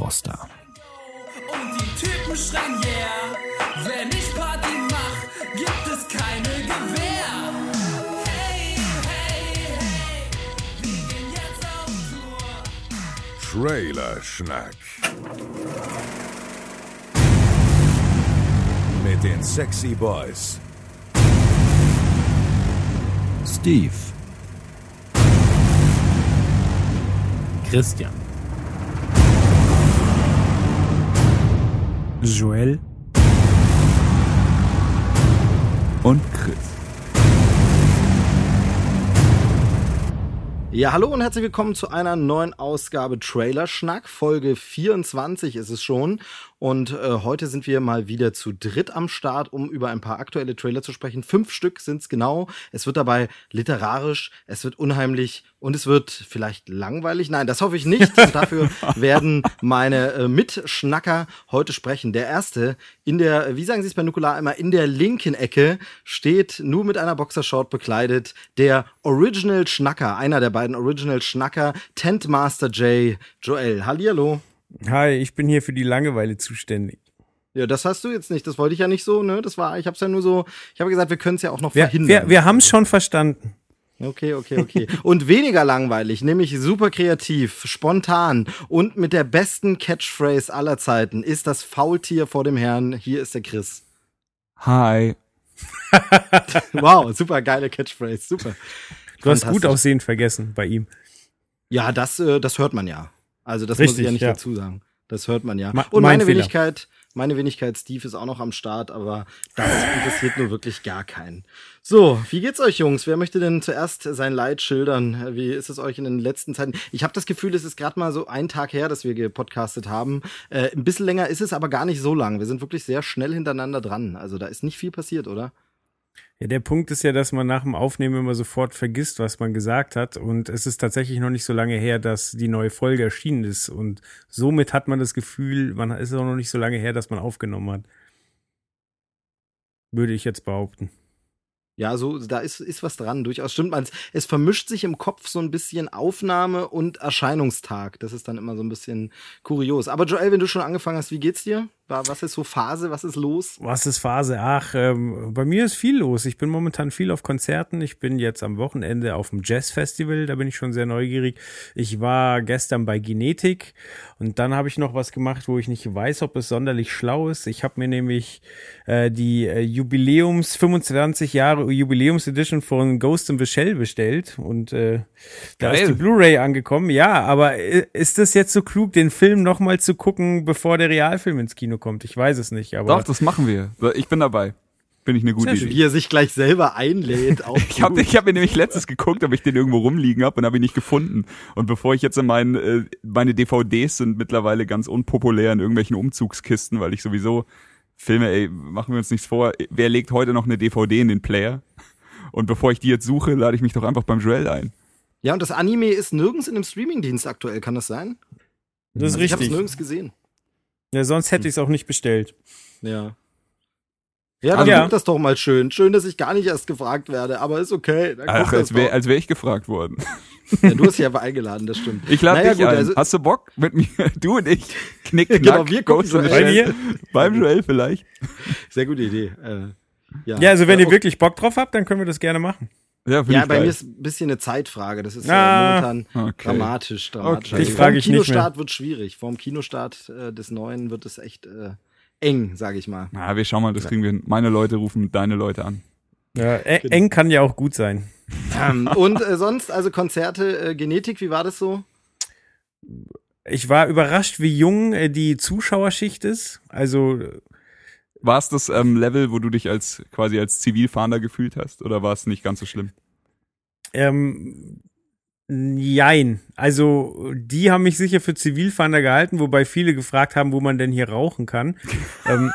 Froster. Und die Typen schreien yeah. Wenn ich Party mach, gibt es keine Gewehr. Hey, hey, hey. Wir gehen jetzt auf Tour. Trailer-Schnack. Mit den Sexy Boys. Steve, Christian, Joel, und Chris. Ja, hallo und herzlich willkommen zu einer neuen Ausgabe Trailer Schnack. Folge 24 ist es schon. Und äh, heute sind wir mal wieder zu dritt am Start, um über ein paar aktuelle Trailer zu sprechen. Fünf Stück sind's genau. Es wird dabei literarisch, es wird unheimlich und es wird vielleicht langweilig. Nein, das hoffe ich nicht. Und dafür werden meine äh, Mitschnacker heute sprechen. Der erste in der, wie sagen Sie es bei Nukular immer, in der linken Ecke steht nur mit einer Boxershort bekleidet der Original Schnacker, einer der beiden Original Schnacker, Tentmaster J. Joel. Hallihallo. Hi, ich bin hier für die Langeweile zuständig. Ja, das hast du jetzt nicht. Das wollte ich ja nicht so, ne? Das war, ich hab's ja nur so, ich habe gesagt, wir können es ja auch noch Wir, verhindern. wir, wir haben es schon verstanden. Okay, okay, okay. Und weniger langweilig, nämlich super kreativ, spontan und mit der besten Catchphrase aller Zeiten ist das Faultier vor dem Herrn. Hier ist der Chris. Hi. Wow, super geile Catchphrase, super. Du hast gut aussehen vergessen bei ihm. Ja, das, äh, das hört man ja. Also das muss ich Richtig, ja nicht ja. dazu sagen. Das hört man ja. Ma- Und mein meine Fehler. Wenigkeit, meine Wenigkeit Steve ist auch noch am Start, aber das interessiert nur wirklich gar keinen. So, wie geht's euch, Jungs? Wer möchte denn zuerst sein Leid schildern? Wie ist es euch in den letzten Zeiten? Ich habe das Gefühl, es ist gerade mal so ein Tag her, dass wir gepodcastet haben. Äh, ein bisschen länger ist es aber gar nicht so lang. Wir sind wirklich sehr schnell hintereinander dran. Also da ist nicht viel passiert, oder? Ja, der Punkt ist ja, dass man nach dem Aufnehmen immer sofort vergisst, was man gesagt hat. Und es ist tatsächlich noch nicht so lange her, dass die neue Folge erschienen ist. Und somit hat man das Gefühl, man ist auch noch nicht so lange her, dass man aufgenommen hat. Würde ich jetzt behaupten. Ja, so, da ist, ist was dran, durchaus stimmt man. Es vermischt sich im Kopf so ein bisschen Aufnahme und Erscheinungstag. Das ist dann immer so ein bisschen kurios. Aber Joel, wenn du schon angefangen hast, wie geht's dir? Was ist so Phase? Was ist los? Was ist Phase? Ach, ähm, bei mir ist viel los. Ich bin momentan viel auf Konzerten. Ich bin jetzt am Wochenende auf dem Jazz-Festival. Da bin ich schon sehr neugierig. Ich war gestern bei Genetik und dann habe ich noch was gemacht, wo ich nicht weiß, ob es sonderlich schlau ist. Ich habe mir nämlich äh, die äh, Jubiläums 25 Jahre Jubiläums-Edition von Ghost in the Shell bestellt und äh, da ist Geil. die Blu-ray angekommen. Ja, aber äh, ist es jetzt so klug, den Film nochmal zu gucken, bevor der Realfilm ins Kino kommt? Ich weiß es nicht, aber Doch, das machen wir. Ich bin dabei. Bin ich eine gute Idee. Wie er sich gleich selber einlädt. Auch Ich habe ich hab mir nämlich letztes geguckt, ob ich den irgendwo rumliegen habe und habe ihn nicht gefunden. Und bevor ich jetzt in meinen, äh, meine DVDs sind mittlerweile ganz unpopulär in irgendwelchen Umzugskisten, weil ich sowieso Filme, ey, machen wir uns nichts vor. Wer legt heute noch eine DVD in den Player? Und bevor ich die jetzt suche, lade ich mich doch einfach beim Joel ein. ja, und das Anime ist nirgends in einem Streamingdienst aktuell, kann das sein? das ist Also Ich habe es richtig. nirgends gesehen. Ja, sonst hätte ich es auch nicht bestellt. Ja. Ja, dann Ja. guck das doch mal schön. Schön, dass ich gar nicht erst gefragt werde, aber ist okay. Ach, als wäre als wär ich gefragt worden. Ja, du hast ja aber eingeladen, das stimmt. Ich lade Naja, dich gut, ein. also- Hast du Bock mit mir? Du und ich. Knick, knack, Genau, wir gucken Ghost Joel. Bei mir? Beim Joel vielleicht. Sehr gute Idee. Äh, ja. Ja, also wenn Äh, ihr wirklich Bock drauf habt, dann können wir das gerne machen. Ja, Ja, ich bei geil. mir ist ein bisschen eine Zeitfrage. Das ist Ah, äh, momentan okay. dramatisch, dramatisch. Okay. Ich Also frage ich nicht mehr. Kinostart wird schwierig. Vorm Kinostart äh, des Neuen wird es echt äh, eng, sage ich mal. Na, wir schauen mal, das kriegen wir hin. Meine Leute rufen deine Leute an. Ja, e- eng kann ja auch gut sein. Ähm, und äh, sonst, also Konzerte, äh, Genetik, wie war das so? Ich war überrascht, wie jung äh, die Zuschauerschicht ist. Also War es das ähm, Level, wo du dich als quasi als Zivilfahnder gefühlt hast, oder war es nicht ganz so schlimm? Ähm, jein. Also, die haben mich sicher für Zivilfahnder gehalten, wobei viele gefragt haben, wo man denn hier rauchen kann. ähm,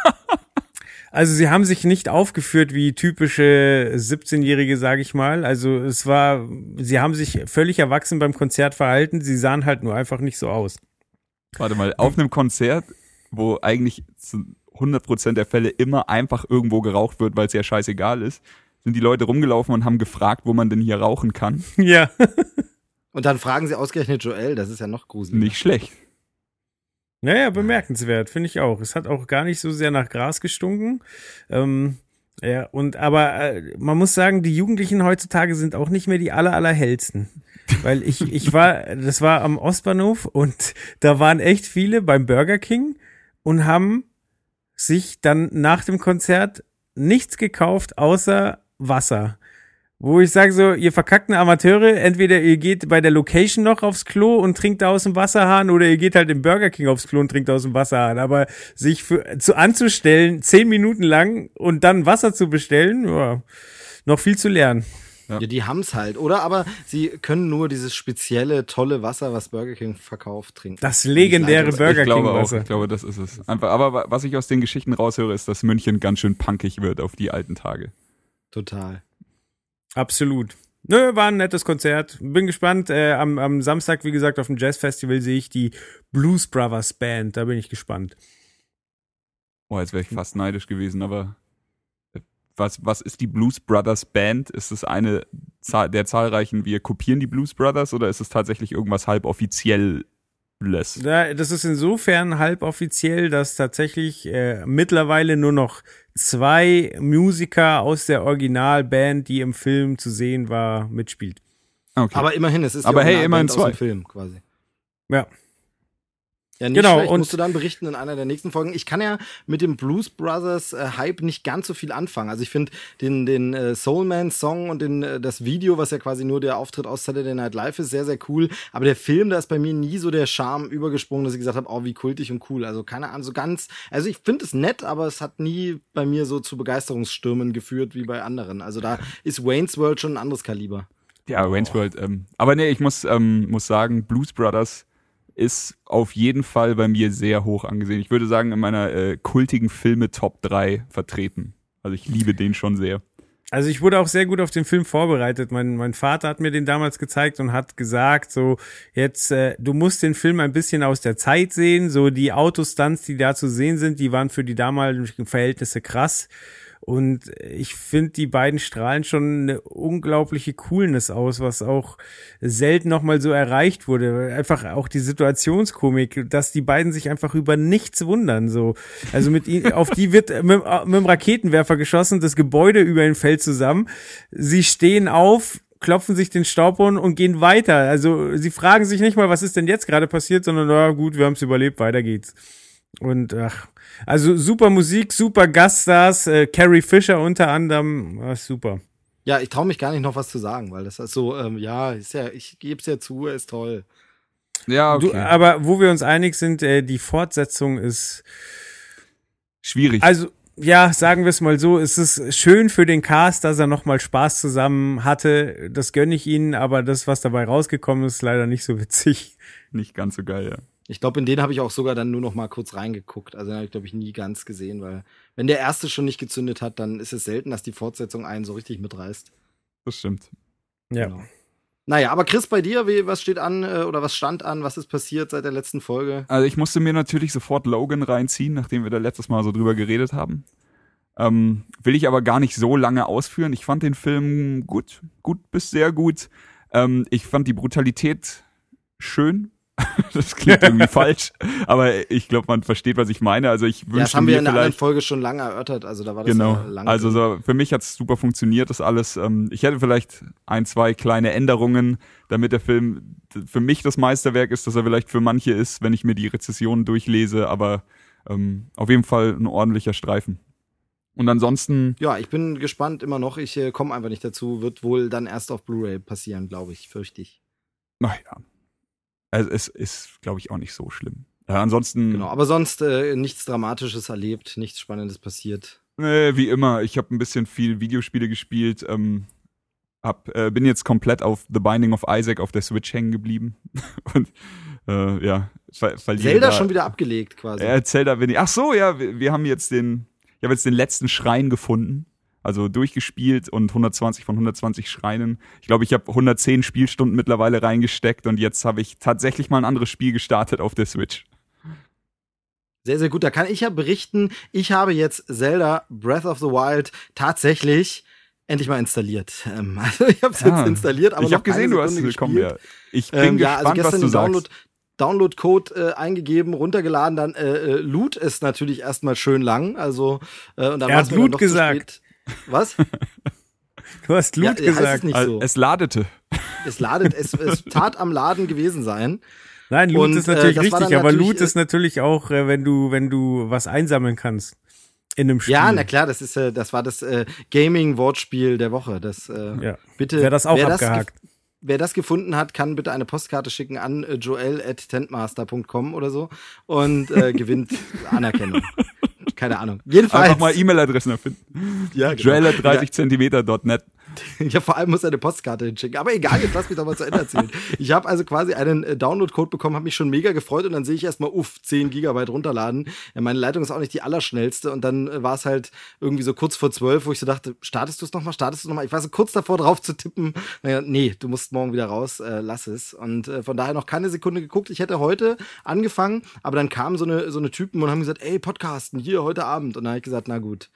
also, sie haben sich nicht aufgeführt wie typische 17-Jährige, sage ich mal. Also, es war, sie haben sich völlig erwachsen beim Konzert verhalten. Sie sahen halt nur einfach nicht so aus. Warte mal, auf einem Konzert, wo eigentlich 100% der Fälle immer einfach irgendwo geraucht wird, weil es ja scheißegal ist, sind die Leute rumgelaufen und haben gefragt, wo man denn hier rauchen kann. ja. Und dann fragen sie ausgerechnet Joel, das ist ja noch gruselig. Nicht schlecht. Naja, bemerkenswert, finde ich auch. Es hat auch gar nicht so sehr nach Gras gestunken. Ähm, ja, und aber äh, man muss sagen, die Jugendlichen heutzutage sind auch nicht mehr die aller, allerhellsten. Weil ich, ich war, das war am Ostbahnhof und da waren echt viele beim Burger King und haben sich dann nach dem Konzert nichts gekauft außer Wasser. Wo ich sage so, ihr verkackten Amateure, entweder ihr geht bei der Location noch aufs Klo und trinkt da aus dem Wasserhahn oder ihr geht halt im Burger King aufs Klo und trinkt aus dem Wasserhahn. Aber sich für, zu anzustellen, zehn Minuten lang und dann Wasser zu bestellen, ja, noch viel zu lernen. Ja, die haben's halt, oder? Aber sie können nur dieses spezielle, tolle Wasser, was Burger King verkauft, trinken. Das legendäre Ich Burger ich glaube King auch, Wasser. ich glaube, das ist es. Einfach, aber wa- was ich aus den Geschichten raushöre, ist, dass München ganz schön punkig wird auf die alten Tage. Total. Absolut. Nö, war ein nettes Konzert. Bin gespannt. Äh, am, am Samstag, wie gesagt, auf dem Jazzfestival sehe ich die Blues Brothers Band. Da bin ich gespannt. Oh, jetzt wäre ich fast neidisch gewesen, aber was, was ist die Blues Brothers Band? Ist es eine Zahl- der zahlreichen, wir kopieren die Blues Brothers oder ist es tatsächlich irgendwas halb offizielles? Da, das ist insofern halboffiziell, dass tatsächlich äh, mittlerweile nur noch zwei Musiker aus der Originalband, die im Film zu sehen war, mitspielt. Okay. Aber immerhin, es ist Aber hey, immerhin zwei. dem Film quasi. Ja. Ja, nicht Genau, schlecht. und- musst du dann berichten in einer der nächsten Folgen. Ich kann ja mit dem Blues Brothers äh, Hype nicht ganz so viel anfangen. Also ich finde den, den äh, Soulman Song und den, äh, das Video, was ja quasi nur der Auftritt aus Saturday Night Live ist, sehr, sehr cool. Aber der Film, da ist bei mir nie so der Charme übergesprungen, dass ich gesagt habe, oh, wie kultig und cool. Also keine Ahnung, so ganz, also ich finde es nett, aber es hat nie bei mir so zu Begeisterungsstürmen geführt wie bei anderen. Also da ist Wayne's World schon ein anderes Kaliber. Ja, Wayne's World. Ähm, aber nee, ich muss, ähm, muss sagen, Blues Brothers ist auf jeden Fall bei mir sehr hoch angesehen. Ich würde sagen, in meiner äh, kultigen Filme Top 3 vertreten. Also ich liebe den schon sehr. Also ich wurde auch sehr gut auf den Film vorbereitet. Mein, mein Vater hat mir den damals gezeigt und hat gesagt, so jetzt, äh, du musst den Film ein bisschen aus der Zeit sehen. So die Autostunts, die da zu sehen sind, die waren für die damaligen Verhältnisse krass. Und ich finde, die beiden strahlen schon eine unglaubliche Coolness aus, was auch selten nochmal so erreicht wurde. Einfach auch die Situationskomik, dass die beiden sich einfach über nichts wundern. So, also mit ihnen, auf die wird mit, mit dem Raketenwerfer geschossen, das Gebäude über ihn fällt zusammen. Sie stehen auf, klopfen sich den Staubhorn und gehen weiter. Also sie fragen sich nicht mal, was ist denn jetzt gerade passiert, sondern na gut, wir haben es überlebt, weiter geht's. Und ach, also super Musik, super Gaststars, äh, Carrie Fisher unter anderem, ah, super. Ja, ich traue mich gar nicht noch was zu sagen, weil das ist so, ähm, ja, ist ja, ich gebe es ja zu, er ist toll. Ja, okay. Du, aber wo wir uns einig sind, äh, die Fortsetzung ist, Schwierig. also ja, sagen wir es mal so, es ist schön für den Cast, dass er nochmal Spaß zusammen hatte. Das gönne ich ihnen, aber das, was dabei rausgekommen ist, ist leider nicht so witzig. Nicht ganz so geil, ja. Ich glaube, in den habe ich auch sogar dann nur noch mal kurz reingeguckt. Also den habe ich, glaube ich, nie ganz gesehen, weil wenn der erste schon nicht gezündet hat, dann ist es selten, dass die Fortsetzung einen so richtig mitreißt. Das stimmt. Ja. Genau. Naja, aber Chris, bei dir, wie, was steht an äh, oder was stand an? Was ist passiert seit der letzten Folge? Also ich musste mir natürlich sofort Logan reinziehen, nachdem wir da letztes Mal so drüber geredet haben. Ähm, will ich aber gar nicht so lange ausführen. Ich fand den Film gut, gut bis sehr gut. Ähm, ich fand die Brutalität schön. das klingt irgendwie falsch, aber ich glaube, man versteht, was ich meine. Also ich wünsche Ja, das haben wir mir in der anderen Folge schon lange erörtert, also da war das Genau. ja lange. Also so, für mich hat's super funktioniert, das alles. Ähm, ich hätte vielleicht ein, zwei kleine Änderungen, damit der Film für mich das Meisterwerk ist, dass er vielleicht für manche ist, wenn ich mir die Rezessionen durchlese, aber ähm, auf jeden Fall ein ordentlicher Streifen. Und ansonsten, ja, ich bin gespannt immer noch. Ich äh, komme einfach nicht dazu. Wird wohl dann erst auf Blu-ray passieren, glaube ich, fürchte ich. naja, also es ist, glaube ich, auch nicht so schlimm. Ja, ansonsten, Genau. Aber sonst äh, nichts Dramatisches erlebt, nichts Spannendes passiert. äh, wie immer, ich habe ein bisschen viel Videospiele gespielt, ähm, hab, äh, bin jetzt komplett auf The Binding of Isaac auf der Switch hängen geblieben. Und äh, ja, ver verliere Zelda da- schon wieder abgelegt quasi. Äh, Zelda bin ich. Ach so, ja, wir, wir haben jetzt den, ich habe jetzt den letzten Schrein gefunden. Also durchgespielt und 120 von 120 Schreinen. Ich glaube, ich habe 110 Spielstunden mittlerweile reingesteckt und jetzt habe ich tatsächlich mal ein anderes Spiel gestartet auf der Switch. Sehr, sehr gut. Da kann ich ja berichten, ich habe jetzt Zelda Breath of the Wild tatsächlich endlich mal installiert. Ähm, also ich habe es Ja. jetzt installiert, aber ich noch habe gesehen, du hast es komm, gespielt. ja. Ich bin Ähm, ja, also gespannt, was gestern du den Download, sagst. Download-Code äh, eingegeben, runtergeladen, dann äh, äh, loot es natürlich erstmal schön lang. Also äh, und dann Er hat Loot gesagt. Was? Du hast Loot ja, heißt es gesagt. nicht Also, so. Es ladete. Es ladet, es, es tat am Laden gewesen sein. Nein, Loot Und, ist natürlich äh, das war richtig, aber natürlich, Loot ist natürlich auch, äh, wenn du, wenn du was einsammeln kannst. In einem Spiel. Ja, na klar, das ist äh, das war das äh, Gaming-Wortspiel der Woche. Das äh, Ja. bitte. Wer das auch wer abgehakt. gef- wer das gefunden hat, kann bitte eine Postkarte schicken an äh, joel@tentmaster.com oder so und äh, gewinnt Anerkennung. Keine Ahnung. Jedenfalls. Einfach mal E-Mail-Adressen erfinden. ja, genau. Joel at 30 Zentimeter.net. Ja, vor allem muss er eine Postkarte hinschicken. Aber egal, jetzt lass mich doch mal zu Ende erzählen. Ich habe also quasi einen äh, Download-Code bekommen, habe mich schon mega gefreut und dann sehe ich erstmal, uff, 10 Gigabyte runterladen. Meine Leitung ist auch nicht die allerschnellste und dann äh, war es halt irgendwie so kurz vor 12, wo ich so dachte, startest du es nochmal, startest du nochmal? Ich war so kurz davor drauf zu tippen. Naja, nee, du musst morgen wieder raus, äh, lass es. Und äh, von daher noch keine Sekunde geguckt. Ich hätte heute angefangen, aber dann kamen so eine, so eine Typen und haben gesagt, ey, Podcasten, hier heute Abend. Und dann habe ich gesagt, na gut.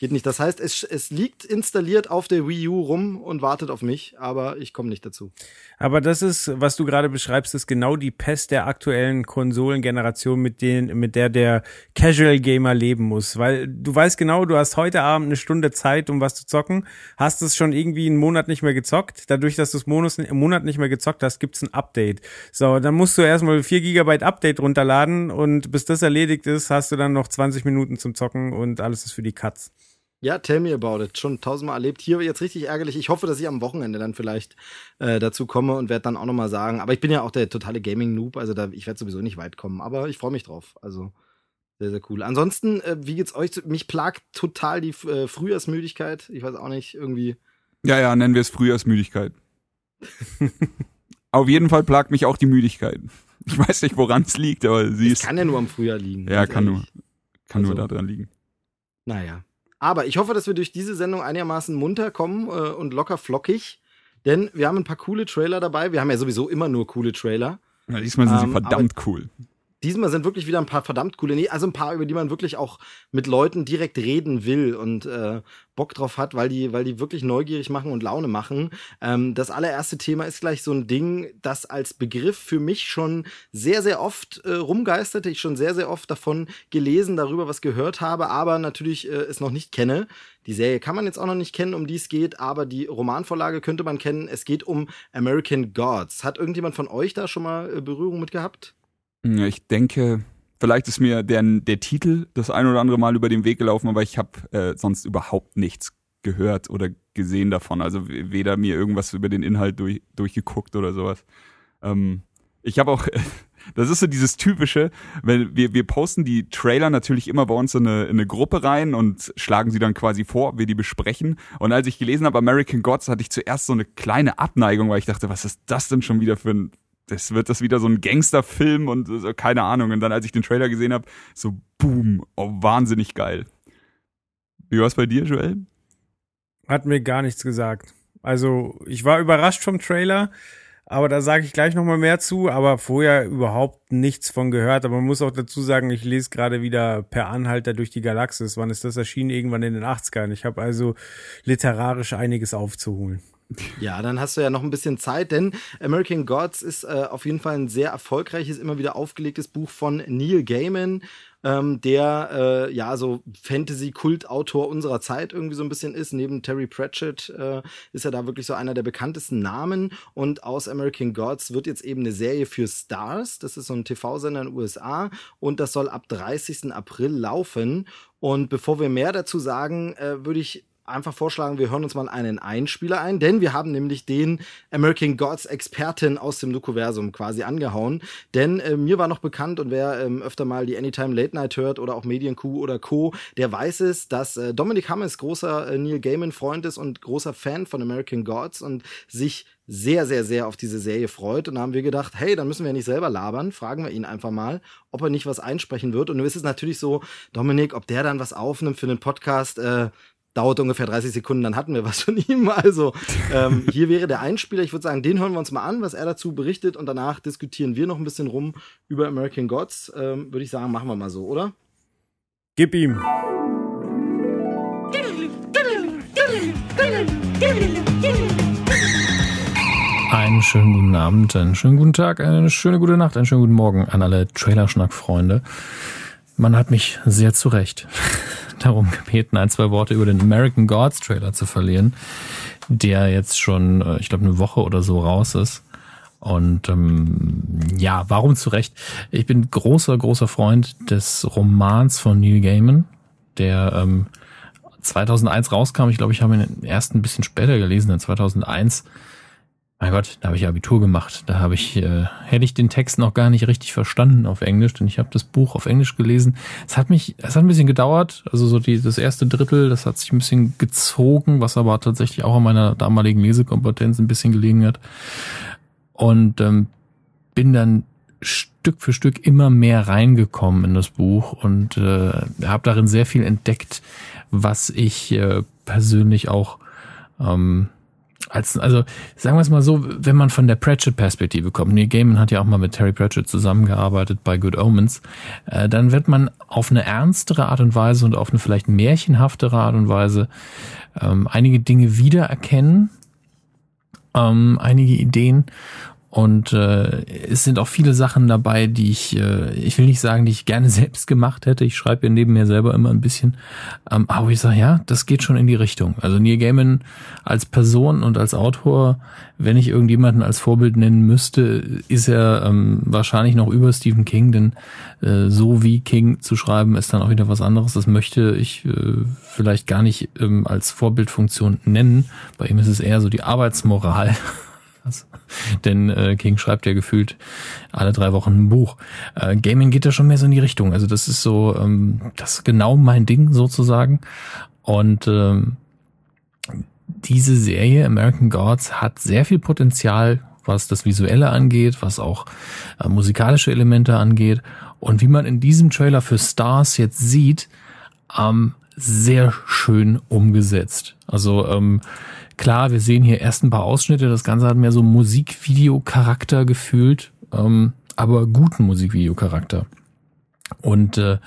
Geht nicht. Das heißt, es, es liegt installiert auf der Wii U rum und wartet auf mich, aber ich komme nicht dazu. Aber das ist, was du gerade beschreibst, ist genau die Pest der aktuellen Konsolengeneration, mit denen, mit der der Casual Gamer leben muss. Weil du weißt genau, du hast heute Abend eine Stunde Zeit, um was zu zocken, hast es schon irgendwie einen Monat nicht mehr gezockt. Dadurch, dass du es einen Monat nicht mehr gezockt hast, gibt's ein Update. So, dann musst du erstmal 4 Gigabyte Update runterladen und bis das erledigt ist, hast du dann noch 20 Minuten zum Zocken und alles ist für die Katz. Ja, tell me about it. Schon tausendmal erlebt. Hier jetzt richtig ärgerlich. Ich hoffe, dass ich am Wochenende dann vielleicht äh, dazu komme und werde dann auch noch mal sagen. Aber ich bin ja auch der totale Gaming-Noob, also da, ich werde sowieso nicht weit kommen. Aber ich freue mich drauf. Also sehr, sehr cool. Ansonsten, äh, wie geht's euch? Mich plagt total die äh, Frühjahrsmüdigkeit. Ich weiß auch nicht, irgendwie. Ja, ja, nennen wir es Frühjahrsmüdigkeit. Auf jeden Fall plagt mich auch die Müdigkeit. Ich weiß nicht, woran es liegt, aber sie Es ist. kann ja nur am Frühjahr liegen. Ja, kann nur, ehrlich. kann nur Also- daran liegen. Naja. Aber ich hoffe, dass wir durch diese Sendung einigermaßen munter kommen äh, und locker flockig. Denn wir haben ein paar coole Trailer dabei. Wir haben ja sowieso immer nur coole Trailer. Ja, diesmal sind sie Ähm, verdammt cool. Diesmal sind wirklich wieder ein paar verdammt coole, nee, also ein paar, über die man wirklich auch mit Leuten direkt reden will und äh, Bock drauf hat, weil die, weil die wirklich neugierig machen und Laune machen. Ähm, das allererste Thema ist gleich so ein Ding, das als Begriff für mich schon sehr, sehr oft äh, rumgeisterte. Ich schon sehr, sehr oft davon gelesen, darüber was gehört habe, aber natürlich äh, es noch nicht kenne. Die Serie kann man jetzt auch noch nicht kennen, um die es geht, aber die Romanvorlage könnte man kennen. Es geht um American Gods. Hat irgendjemand von euch da schon mal äh, Berührung mit gehabt? Ich denke, vielleicht ist mir der, der Titel das ein oder andere Mal über den Weg gelaufen, aber ich habe äh, sonst überhaupt nichts gehört oder gesehen davon. Also weder mir irgendwas über den Inhalt durch, durchgeguckt oder sowas. Ähm, ich habe auch, das ist so dieses typische, wenn wir, wir posten die Trailer natürlich immer bei uns in eine, in eine Gruppe rein und schlagen sie dann quasi vor, wir die besprechen. Und als ich gelesen habe American Gods, hatte ich zuerst so eine kleine Abneigung, weil ich dachte, was ist das denn schon wieder für ein das wird das wieder so ein Gangsterfilm und so, keine Ahnung. Und dann, als ich den Trailer gesehen habe, so boom, oh, wahnsinnig geil. Wie war's bei dir, Joel? Hat mir gar nichts gesagt. Also, ich war überrascht vom Trailer, aber da sage ich gleich nochmal mehr zu, aber vorher überhaupt nichts von gehört. Aber man muss auch dazu sagen, ich lese gerade wieder per Anhalter durch die Galaxis. Wann ist das erschienen? Irgendwann in den 80ern. Ich habe also literarisch einiges aufzuholen. Ja, dann hast du ja noch ein bisschen Zeit, denn American Gods ist äh, auf jeden Fall ein sehr erfolgreiches, immer wieder aufgelegtes Buch von Neil Gaiman, ähm, der äh, ja so Fantasy-Kultautor unserer Zeit irgendwie so ein bisschen ist. Neben Terry Pratchett äh, ist er da wirklich so einer der bekanntesten Namen. Und aus American Gods wird jetzt eben eine Serie für Stars. Das ist so ein TV-Sender in den USA und das soll ab 30. April laufen. Und bevor wir mehr dazu sagen, äh, würde ich einfach vorschlagen, wir hören uns mal einen Einspieler ein, denn wir haben nämlich den American Gods Experten aus dem Nukuversum quasi angehauen. Denn äh, mir war noch bekannt und wer ähm, öfter mal die Anytime Late Night hört oder auch Medienkuh oder Co., der weiß es, dass äh, Dominic Hammes großer äh, Neil Gaiman Freund ist und großer Fan von American Gods und sich sehr, sehr, sehr auf diese Serie freut. Und da haben wir gedacht, hey, dann müssen wir nicht selber labern. Fragen wir ihn einfach mal, ob er nicht was einsprechen wird. Und du ist es natürlich so, Dominik, ob der dann was aufnimmt für einen Podcast, äh, dauert ungefähr 30 Sekunden, dann hatten wir was von ihm. Also ähm, hier wäre der Einspieler. Ich würde sagen, den hören wir uns mal an, was er dazu berichtet und danach diskutieren wir noch ein bisschen rum über American Gods. Ähm, würde ich sagen, machen wir mal so, oder? Gib ihm. Einen schönen guten Abend, einen schönen guten Tag, eine schöne gute Nacht, einen schönen guten Morgen an alle Trailerschnack-Freunde. Man hat mich sehr zurecht darum gebeten, ein, zwei Worte über den American Gods Trailer zu verlieren, der jetzt schon, äh, ich glaube, eine Woche oder so raus ist. Und ähm, ja, warum zu Recht? Ich bin großer, großer Freund des Romans von Neil Gaiman, der ähm, 2001 rauskam. Ich glaube, ich habe ihn erst ein bisschen später gelesen, in 2001 mein Gott, da habe ich Abitur gemacht. Da habe ich, äh, hätte ich den Text noch gar nicht richtig verstanden auf Englisch, denn ich habe das Buch auf Englisch gelesen. Es hat mich, es hat ein bisschen gedauert, also so die, das erste Drittel, das hat sich ein bisschen gezogen, was aber tatsächlich auch an meiner damaligen Lesekompetenz ein bisschen gelegen hat. Und ähm, bin dann Stück für Stück immer mehr reingekommen in das Buch und äh, habe darin sehr viel entdeckt, was ich äh, persönlich auch ähm, als, also sagen wir es mal so, wenn man von der Pratchett-Perspektive kommt, Neil Gaiman hat ja auch mal mit Terry Pratchett zusammengearbeitet bei Good Omens, äh, dann wird man auf eine ernstere Art und Weise und auf eine vielleicht märchenhaftere Art und Weise ähm, einige Dinge wiedererkennen, ähm, einige Ideen und äh, es sind auch viele Sachen dabei, die ich, äh, ich will nicht sagen, die ich gerne selbst gemacht hätte. Ich schreibe ja neben mir selber immer ein bisschen. Ähm, aber ich sage, ja, das geht schon in die Richtung. Also Neil Gaiman als Person und als Autor, wenn ich irgendjemanden als Vorbild nennen müsste, ist er ähm, wahrscheinlich noch über Stephen King, denn äh, so wie King zu schreiben, ist dann auch wieder was anderes. Das möchte ich äh, vielleicht gar nicht ähm, als Vorbildfunktion nennen. Bei ihm ist es eher so die Arbeitsmoral. Denn äh, King schreibt ja gefühlt alle drei Wochen ein Buch. Äh, Gaming geht da schon mehr so in die Richtung. Also das ist so, ähm, das ist genau mein Ding sozusagen. Und ähm, diese Serie American Gods hat sehr viel Potenzial, was das Visuelle angeht, was auch äh, musikalische Elemente angeht. Und wie man in diesem Trailer für Stars jetzt sieht, ähm, sehr schön umgesetzt. Also ähm, Klar, wir sehen hier erst ein paar Ausschnitte. Das Ganze hat mehr so Musikvideo-Charakter gefühlt, ähm, aber guten Musikvideo-Charakter. Und äh,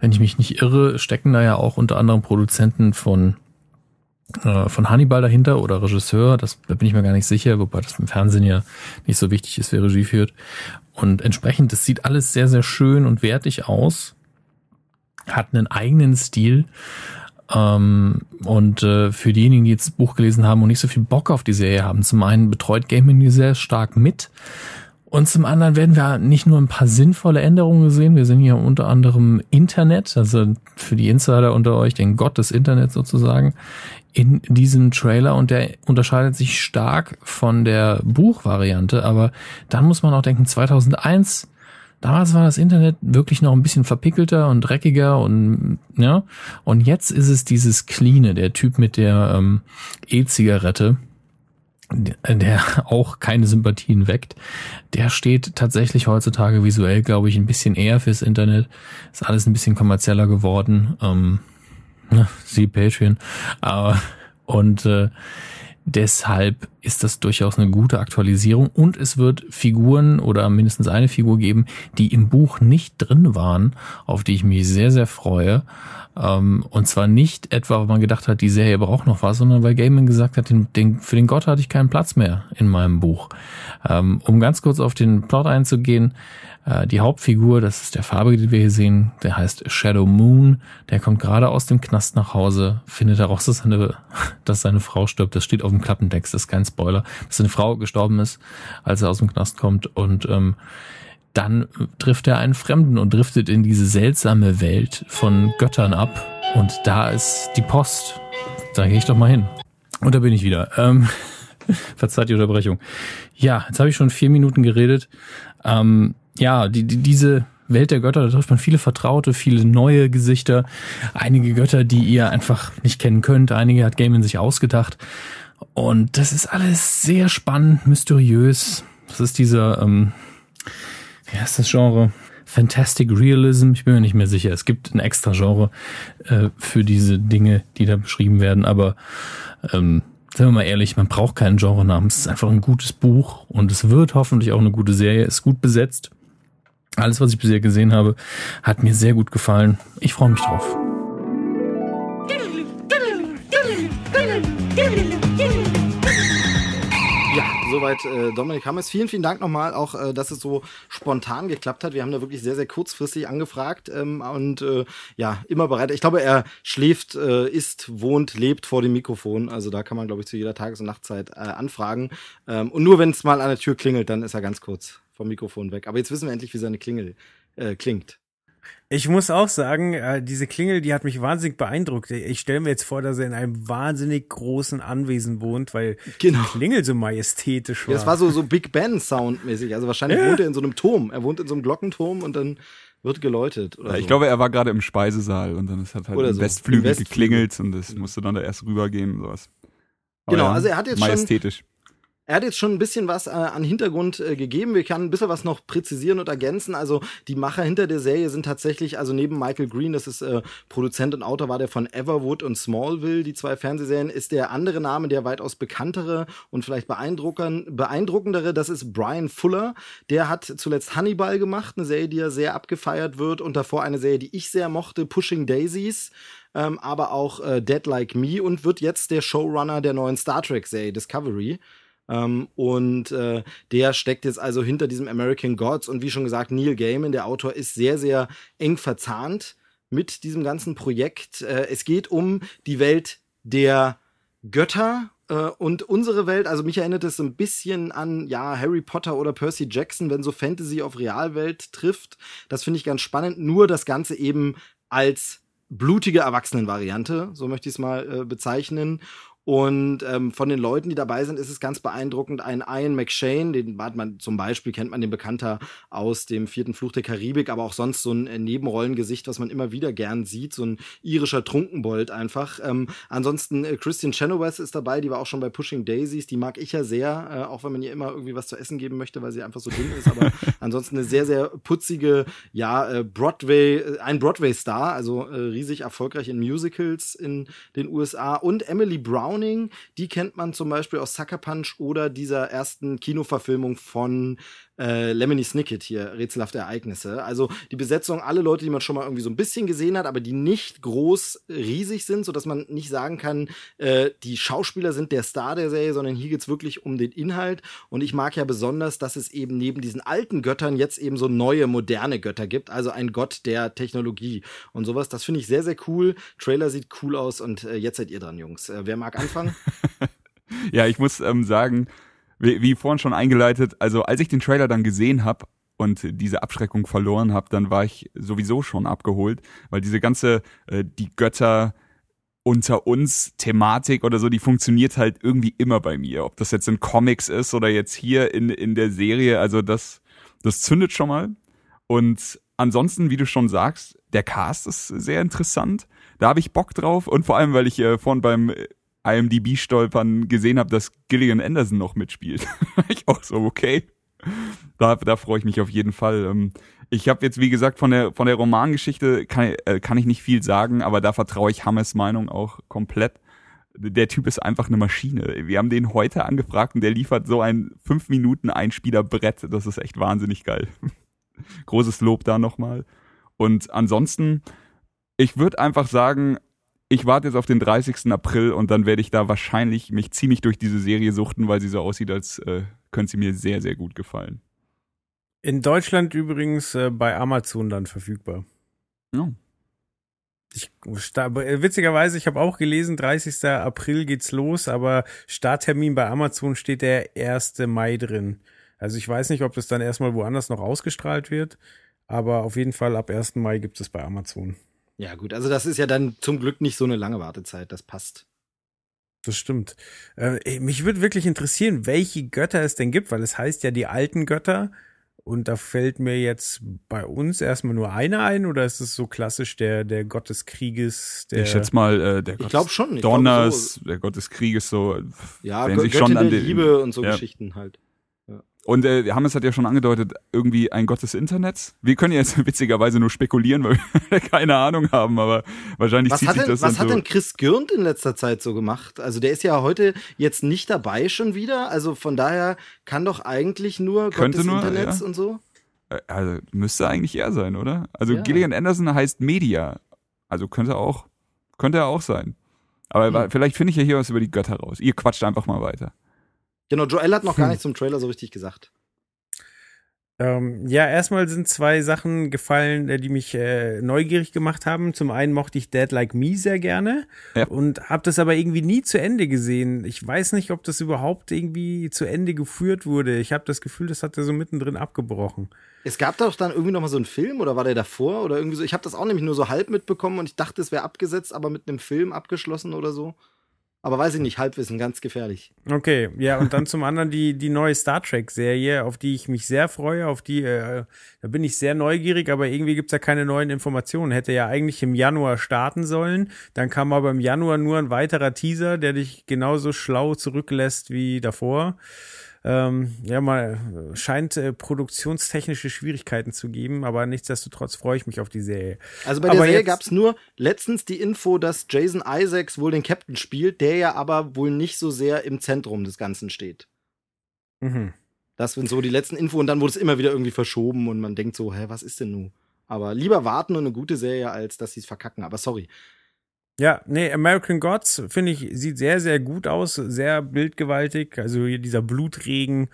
wenn ich mich nicht irre, stecken da ja auch unter anderem Produzenten von äh, von Hannibal dahinter oder Regisseur, das da bin ich mir gar nicht sicher, wobei das im Fernsehen ja nicht so wichtig ist, wer Regie führt. Und entsprechend, das sieht alles sehr, sehr schön und wertig aus, hat einen eigenen Stil. Ähm, und äh, für diejenigen, die jetzt das Buch gelesen haben und nicht so viel Bock auf die Serie haben, zum einen betreut Gaming die sehr stark mit. Und zum anderen werden wir nicht nur ein paar sinnvolle Änderungen sehen, wir sehen hier unter anderem Internet, also für die Insider unter euch den Gott des Internets sozusagen, in diesem Trailer. Und der unterscheidet sich stark von der Buchvariante, aber dann muss man auch denken, 2001 Damals war das Internet wirklich noch ein bisschen verpickelter und dreckiger und ja. Und jetzt ist es dieses Cleane, der Typ mit der ähm, E-Zigarette, der auch keine Sympathien weckt. Der steht tatsächlich heutzutage visuell, glaube ich, ein bisschen eher fürs Internet. Ist alles ein bisschen kommerzieller geworden. Ähm, sie Patreon. Aber, und äh, Deshalb ist das durchaus eine gute Aktualisierung und es wird Figuren oder mindestens eine Figur geben, die im Buch nicht drin waren, auf die ich mich sehr, sehr freue. Ähm, und zwar nicht etwa, weil man gedacht hat, die Serie braucht noch was, sondern weil Gaiman gesagt hat, den, den, für den Gott hatte ich keinen Platz mehr in meinem Buch. Ähm, um ganz kurz auf den Plot einzugehen, äh, die Hauptfigur, das ist der Farbige, den wir hier sehen, der heißt Shadow Moon, der kommt gerade aus dem Knast nach Hause, findet heraus, dass seine, dass seine Frau stirbt. Das steht auf dem Klappentext, das ist kein Spoiler, dass seine Frau gestorben ist, als er aus dem Knast kommt und ähm, dann trifft er einen Fremden und driftet in diese seltsame Welt von Göttern ab. Und da ist die Post. Da gehe ich doch mal hin. Und da bin ich wieder. Ähm, verzeiht die Unterbrechung. Ja, jetzt habe ich schon vier Minuten geredet. Ähm, ja, die, die, diese Welt der Götter, da trifft man viele Vertraute, viele neue Gesichter, einige Götter, die ihr einfach nicht kennen könnt, einige hat Gaiman sich ausgedacht. Und das ist alles sehr spannend, mysteriös. Das ist dieser, ähm, heißt das Genre? Fantastic Realism, ich bin mir nicht mehr sicher. Es gibt ein extra Genre äh, für diese Dinge, die da beschrieben werden, aber ähm, Seien wir mal ehrlich, man braucht keinen Genre-Namen. Es ist einfach ein gutes Buch und es wird hoffentlich auch eine gute Serie. Es ist gut besetzt. Alles, was ich bisher gesehen habe, hat mir sehr gut gefallen. Ich freue mich drauf. Soweit äh, Dominik Hammes. Vielen, vielen Dank nochmal auch, äh, dass es so spontan geklappt hat. Wir haben da wirklich sehr, sehr kurzfristig angefragt ähm, und äh, ja, immer bereit. Ich glaube, er schläft, äh, isst, wohnt, lebt vor dem Mikrofon. Also da kann man, glaube ich, zu jeder Tages- und Nachtzeit äh, anfragen. Ähm, und nur wenn es mal an der Tür klingelt, dann ist er ganz kurz vom Mikrofon weg. Aber jetzt wissen wir endlich, wie seine Klingel äh, klingt. Ich muss auch sagen, äh, diese Klingel, die hat mich wahnsinnig beeindruckt. Ich stelle mir jetzt vor, dass er in einem wahnsinnig großen Anwesen wohnt, weil Genau. die Klingel so majestätisch war. Ja, das war so, so Big Ben Sound-mäßig. Also wahrscheinlich Ja. wohnt er in so einem Turm. Er wohnt in so einem Glockenturm und dann wird geläutet. Oder Ja, ich so. glaube, er war gerade im Speisesaal und dann ist hat halt Oder im so. Westflügel, Im Westflügel. geklingelt und das musste dann da erst rübergehen, sowas. Aber Genau, also er hat jetzt schon- majestätisch. Er hat jetzt schon ein bisschen was äh, an Hintergrund äh, gegeben. Wir können ein bisschen was noch präzisieren und ergänzen. Also die Macher hinter der Serie sind tatsächlich, also neben Michael Green, das ist äh, Produzent und Autor war der von Everwood und Smallville, die zwei Fernsehserien, ist der andere Name, der weitaus bekanntere und vielleicht beeindruckendere, das ist Brian Fuller. Der hat zuletzt Hannibal gemacht, eine Serie, die ja sehr abgefeiert wird und davor eine Serie, die ich sehr mochte, Pushing Daisies. Ähm, aber auch äh, Dead Like Me und wird jetzt der Showrunner der neuen Star Trek-Serie Discovery. Ähm, und äh, der steckt jetzt also hinter diesem American Gods. Und wie schon gesagt, Neil Gaiman, der Autor, ist sehr, sehr eng verzahnt mit diesem ganzen Projekt. Äh, es geht um die Welt der Götter äh, und unsere Welt. Also mich erinnert es ein bisschen an ja Harry Potter oder Percy Jackson, wenn so Fantasy auf Realwelt trifft. Das finde ich ganz spannend. Nur das Ganze eben als blutige Erwachsenenvariante, so möchte ich es mal äh, bezeichnen. Und ähm, von den Leuten, die dabei sind, ist es ganz beeindruckend. Ein Ian McShane, den hat man zum Beispiel, kennt man den bekannter aus dem vierten Fluch der Karibik, aber auch sonst so ein äh, Nebenrollengesicht, was man immer wieder gern sieht, so ein irischer Trunkenbold einfach. Ähm, ansonsten äh, Christian Chenoweth ist dabei, die war auch schon bei Pushing Daisies, die mag ich ja sehr, äh, auch wenn man ihr immer irgendwie was zu essen geben möchte, weil sie einfach so dünn ist, aber ansonsten eine sehr, sehr putzige, ja, äh, Broadway, äh, ein Broadway-Star, also äh, riesig erfolgreich in Musicals in den USA und Emily Browning, die kennt man zum Beispiel aus Sucker Punch oder dieser ersten Kinoverfilmung von äh, Lemony Snicket hier, Rätselhafte Ereignisse. Also die Besetzung, alle Leute, die man schon mal irgendwie so ein bisschen gesehen hat, aber die nicht groß riesig sind, sodass man nicht sagen kann, äh, die Schauspieler sind der Star der Serie, sondern hier geht's wirklich um den Inhalt. Und ich mag ja besonders, dass es eben neben diesen alten Göttern jetzt eben so neue, moderne Götter gibt. Also ein Gott der Technologie und sowas. Das finde ich sehr, sehr cool. Trailer sieht cool aus und äh, jetzt seid ihr dran, Jungs. Äh, wer mag anfangen? Ja, ich muss ähm, sagen, wie, wie vorhin schon eingeleitet, also als ich den Trailer dann gesehen habe und diese Abschreckung verloren habe, dann war ich sowieso schon abgeholt, weil diese ganze äh, die Götter unter uns Thematik oder so, die funktioniert halt irgendwie immer bei mir. Ob das jetzt in Comics ist oder jetzt hier in, in der Serie, also das, das zündet schon mal. Und ansonsten, wie du schon sagst, der Cast ist sehr interessant. Da habe ich Bock drauf und vor allem, weil ich äh, vorhin beim IMDb-Stolpern gesehen habe, dass Gillian Anderson noch mitspielt. ich auch so, okay. Da, da freue ich mich auf jeden Fall. Ähm, Ich habe jetzt, wie gesagt, von der, von der Romangeschichte kann, äh, kann ich nicht viel sagen, aber da vertraue ich Hammes Meinung auch komplett. der Typ ist einfach eine Maschine. Wir haben den heute angefragt und der liefert so ein 5 Minuten Einspielerbrett. Das ist echt wahnsinnig geil. Großes Lob da nochmal. Und ansonsten, ich würde einfach sagen, ich warte jetzt auf den 30. April und dann werde ich da wahrscheinlich mich ziemlich durch diese Serie suchten, weil sie so aussieht, als äh, könnte sie mir sehr, sehr gut gefallen. In Deutschland übrigens äh, bei Amazon dann verfügbar. Ja. Ich, äh, witzigerweise, ich habe auch gelesen, 30. April geht's los, aber Starttermin bei Amazon steht der 1. Mai drin. Also ich weiß nicht, ob das dann erstmal woanders noch ausgestrahlt wird, aber auf jeden Fall ab 1. Mai gibt es bei Amazon. Ja, gut, also das ist ja dann zum Glück nicht so eine lange Wartezeit, das passt. Das stimmt. Äh, mich würde wirklich interessieren, welche Götter es denn gibt, weil es heißt ja die alten Götter. Und da fällt mir jetzt bei uns erstmal nur einer ein, oder ist es so klassisch der, der Gott des Krieges? Der ich schätze mal, äh, der Gott des schon, ich glaub Donners, so. der Gott des Krieges, so. Ja, Gö sich Göttin schon an der den- Liebe und so ja. Geschichten halt. Und äh, Hammes hat ja schon angedeutet, irgendwie ein Gott des Internets. Wir können jetzt witzigerweise nur spekulieren, weil wir keine Ahnung haben, aber wahrscheinlich Was zieht sich denn, das was dann hat so. denn Chris Gürnt in letzter Zeit so gemacht? Also der ist ja heute jetzt nicht dabei schon wieder. Also von daher kann doch eigentlich nur Könnte Gott des nur, Internets ja. und so. Äh, Also müsste eigentlich er sein, oder? Also Ja. Gillian Anderson heißt Media. Also könnte auch, könnte er auch sein. Aber wa- vielleicht finde ich ja hier was über die Götter raus. Ihr quatscht einfach mal weiter. Genau, Joel hat noch gar Hm. nichts zum Trailer so richtig gesagt. Ähm, ja, erstmal sind zwei Sachen gefallen, äh, die mich äh, neugierig gemacht haben. Zum einen mochte ich Dead Like Me sehr gerne Ja. und habe das aber irgendwie nie zu Ende gesehen. Ich weiß nicht, ob das überhaupt irgendwie zu Ende geführt wurde. Ich habe das Gefühl, das hat er so mittendrin abgebrochen. Es gab doch dann irgendwie noch mal so einen Film oder war der davor oder irgendwie so. Ich habe das auch nämlich nur so halb mitbekommen und ich dachte, es wäre abgesetzt, aber mit einem Film abgeschlossen oder so. Aber weiß ich nicht, Halbwissen, ganz gefährlich. Okay, ja, und dann zum anderen die, die neue Star Trek-Serie, auf die ich mich sehr freue, auf die, äh, da bin ich sehr neugierig, aber irgendwie gibt's ja keine neuen Informationen. Hätte ja eigentlich im Januar starten sollen, dann kam aber im Januar nur ein weiterer Teaser, der dich genauso schlau zurücklässt wie davor. Ähm, ja, mal äh, scheint äh, produktionstechnische Schwierigkeiten zu geben, aber nichtsdestotrotz freue ich mich auf die Serie. Also bei der Aber Serie gab es nur letztens die Info, dass Jason Isaacs wohl den Captain spielt, der ja aber wohl nicht so sehr im Zentrum des Ganzen steht. Mhm. Das sind so die letzten Info und dann wurde es immer wieder irgendwie verschoben und man denkt so, hä, was ist denn nun? Aber lieber warten und eine gute Serie, als dass sie es verkacken. Aber sorry. Ja, nee, American Gods, finde ich, sieht sehr, sehr gut aus, sehr bildgewaltig. Also hier dieser Blutregen,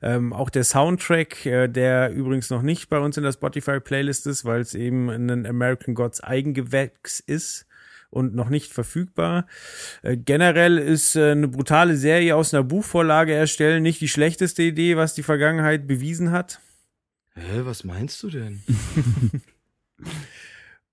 ähm, auch der Soundtrack, äh, der übrigens noch nicht bei uns in der Spotify-Playlist ist, weil es eben ein American Gods Eigengewächs ist und noch nicht verfügbar. Äh, generell ist äh, eine brutale Serie aus einer Buchvorlage erstellen nicht die schlechteste Idee, was die Vergangenheit bewiesen hat. Hä, was meinst du denn?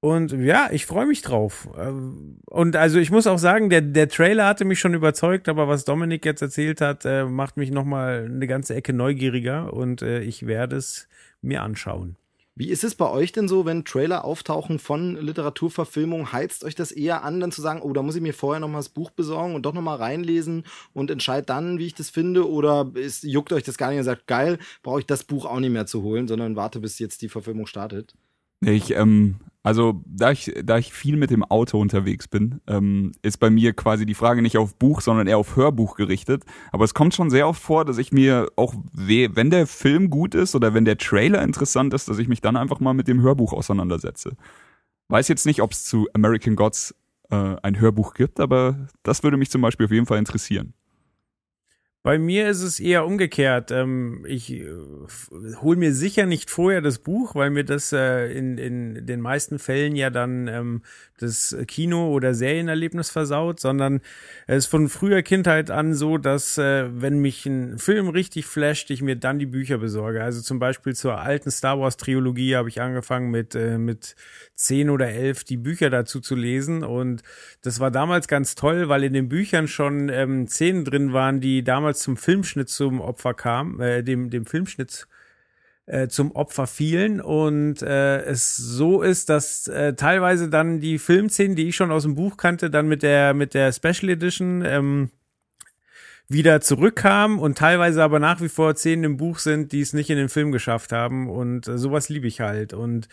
Und ja, ich freue mich drauf. Ähm, Und also ich muss auch sagen, der, der Trailer hatte mich schon überzeugt, aber was Dominik jetzt erzählt hat, äh, macht mich nochmal eine ganze Ecke neugieriger und äh, ich werde es mir anschauen. Wie ist es bei euch denn so, wenn Trailer auftauchen von Literaturverfilmung? Heizt euch das eher an, dann zu sagen, oh, da muss ich mir vorher noch mal das Buch besorgen und doch noch mal reinlesen und entscheid dann, wie ich das finde? Oder ist, juckt euch das gar nicht und sagt, geil, brauche ich das Buch auch nicht mehr zu holen, sondern warte, bis jetzt die Verfilmung startet? Ich, ähm, also da ich, da ich viel mit dem Auto unterwegs bin, ähm, ist bei mir quasi die Frage nicht auf Buch, sondern eher auf Hörbuch gerichtet. Aber es kommt schon sehr oft vor, dass ich mir auch, we- wenn der Film gut ist oder wenn der Trailer interessant ist, dass ich mich dann einfach mal mit dem Hörbuch auseinandersetze. Weiß jetzt nicht, ob es zu American Gods äh, ein Hörbuch gibt, aber das würde mich zum Beispiel auf jeden Fall interessieren. Bei mir ist es eher umgekehrt. Ähm, ich äh, hole mir sicher nicht vorher das Buch, weil mir das äh, in, in den meisten Fällen ja dann ähm, das Kino- oder Serienerlebnis versaut, sondern es ist von früher Kindheit an so, dass äh, wenn mich ein Film richtig flasht, ich mir dann die Bücher besorge. Also zum Beispiel zur alten Star Wars Trilogie habe ich angefangen mit äh, mit zehn oder elf die Bücher dazu zu lesen und das war damals ganz toll, weil in den Büchern schon ähm, Szenen drin waren, die damals zum Filmschnitt zum Opfer kamen, äh, dem dem Filmschnitt äh, zum Opfer fielen. Und äh, es so ist, dass äh, teilweise dann die Filmszenen, die ich schon aus dem Buch kannte, dann mit der mit der Special Edition ähm, wieder zurückkam und teilweise aber nach wie vor Szenen im Buch sind, die es nicht in den Film geschafft haben. Und äh, sowas liebe ich halt. Und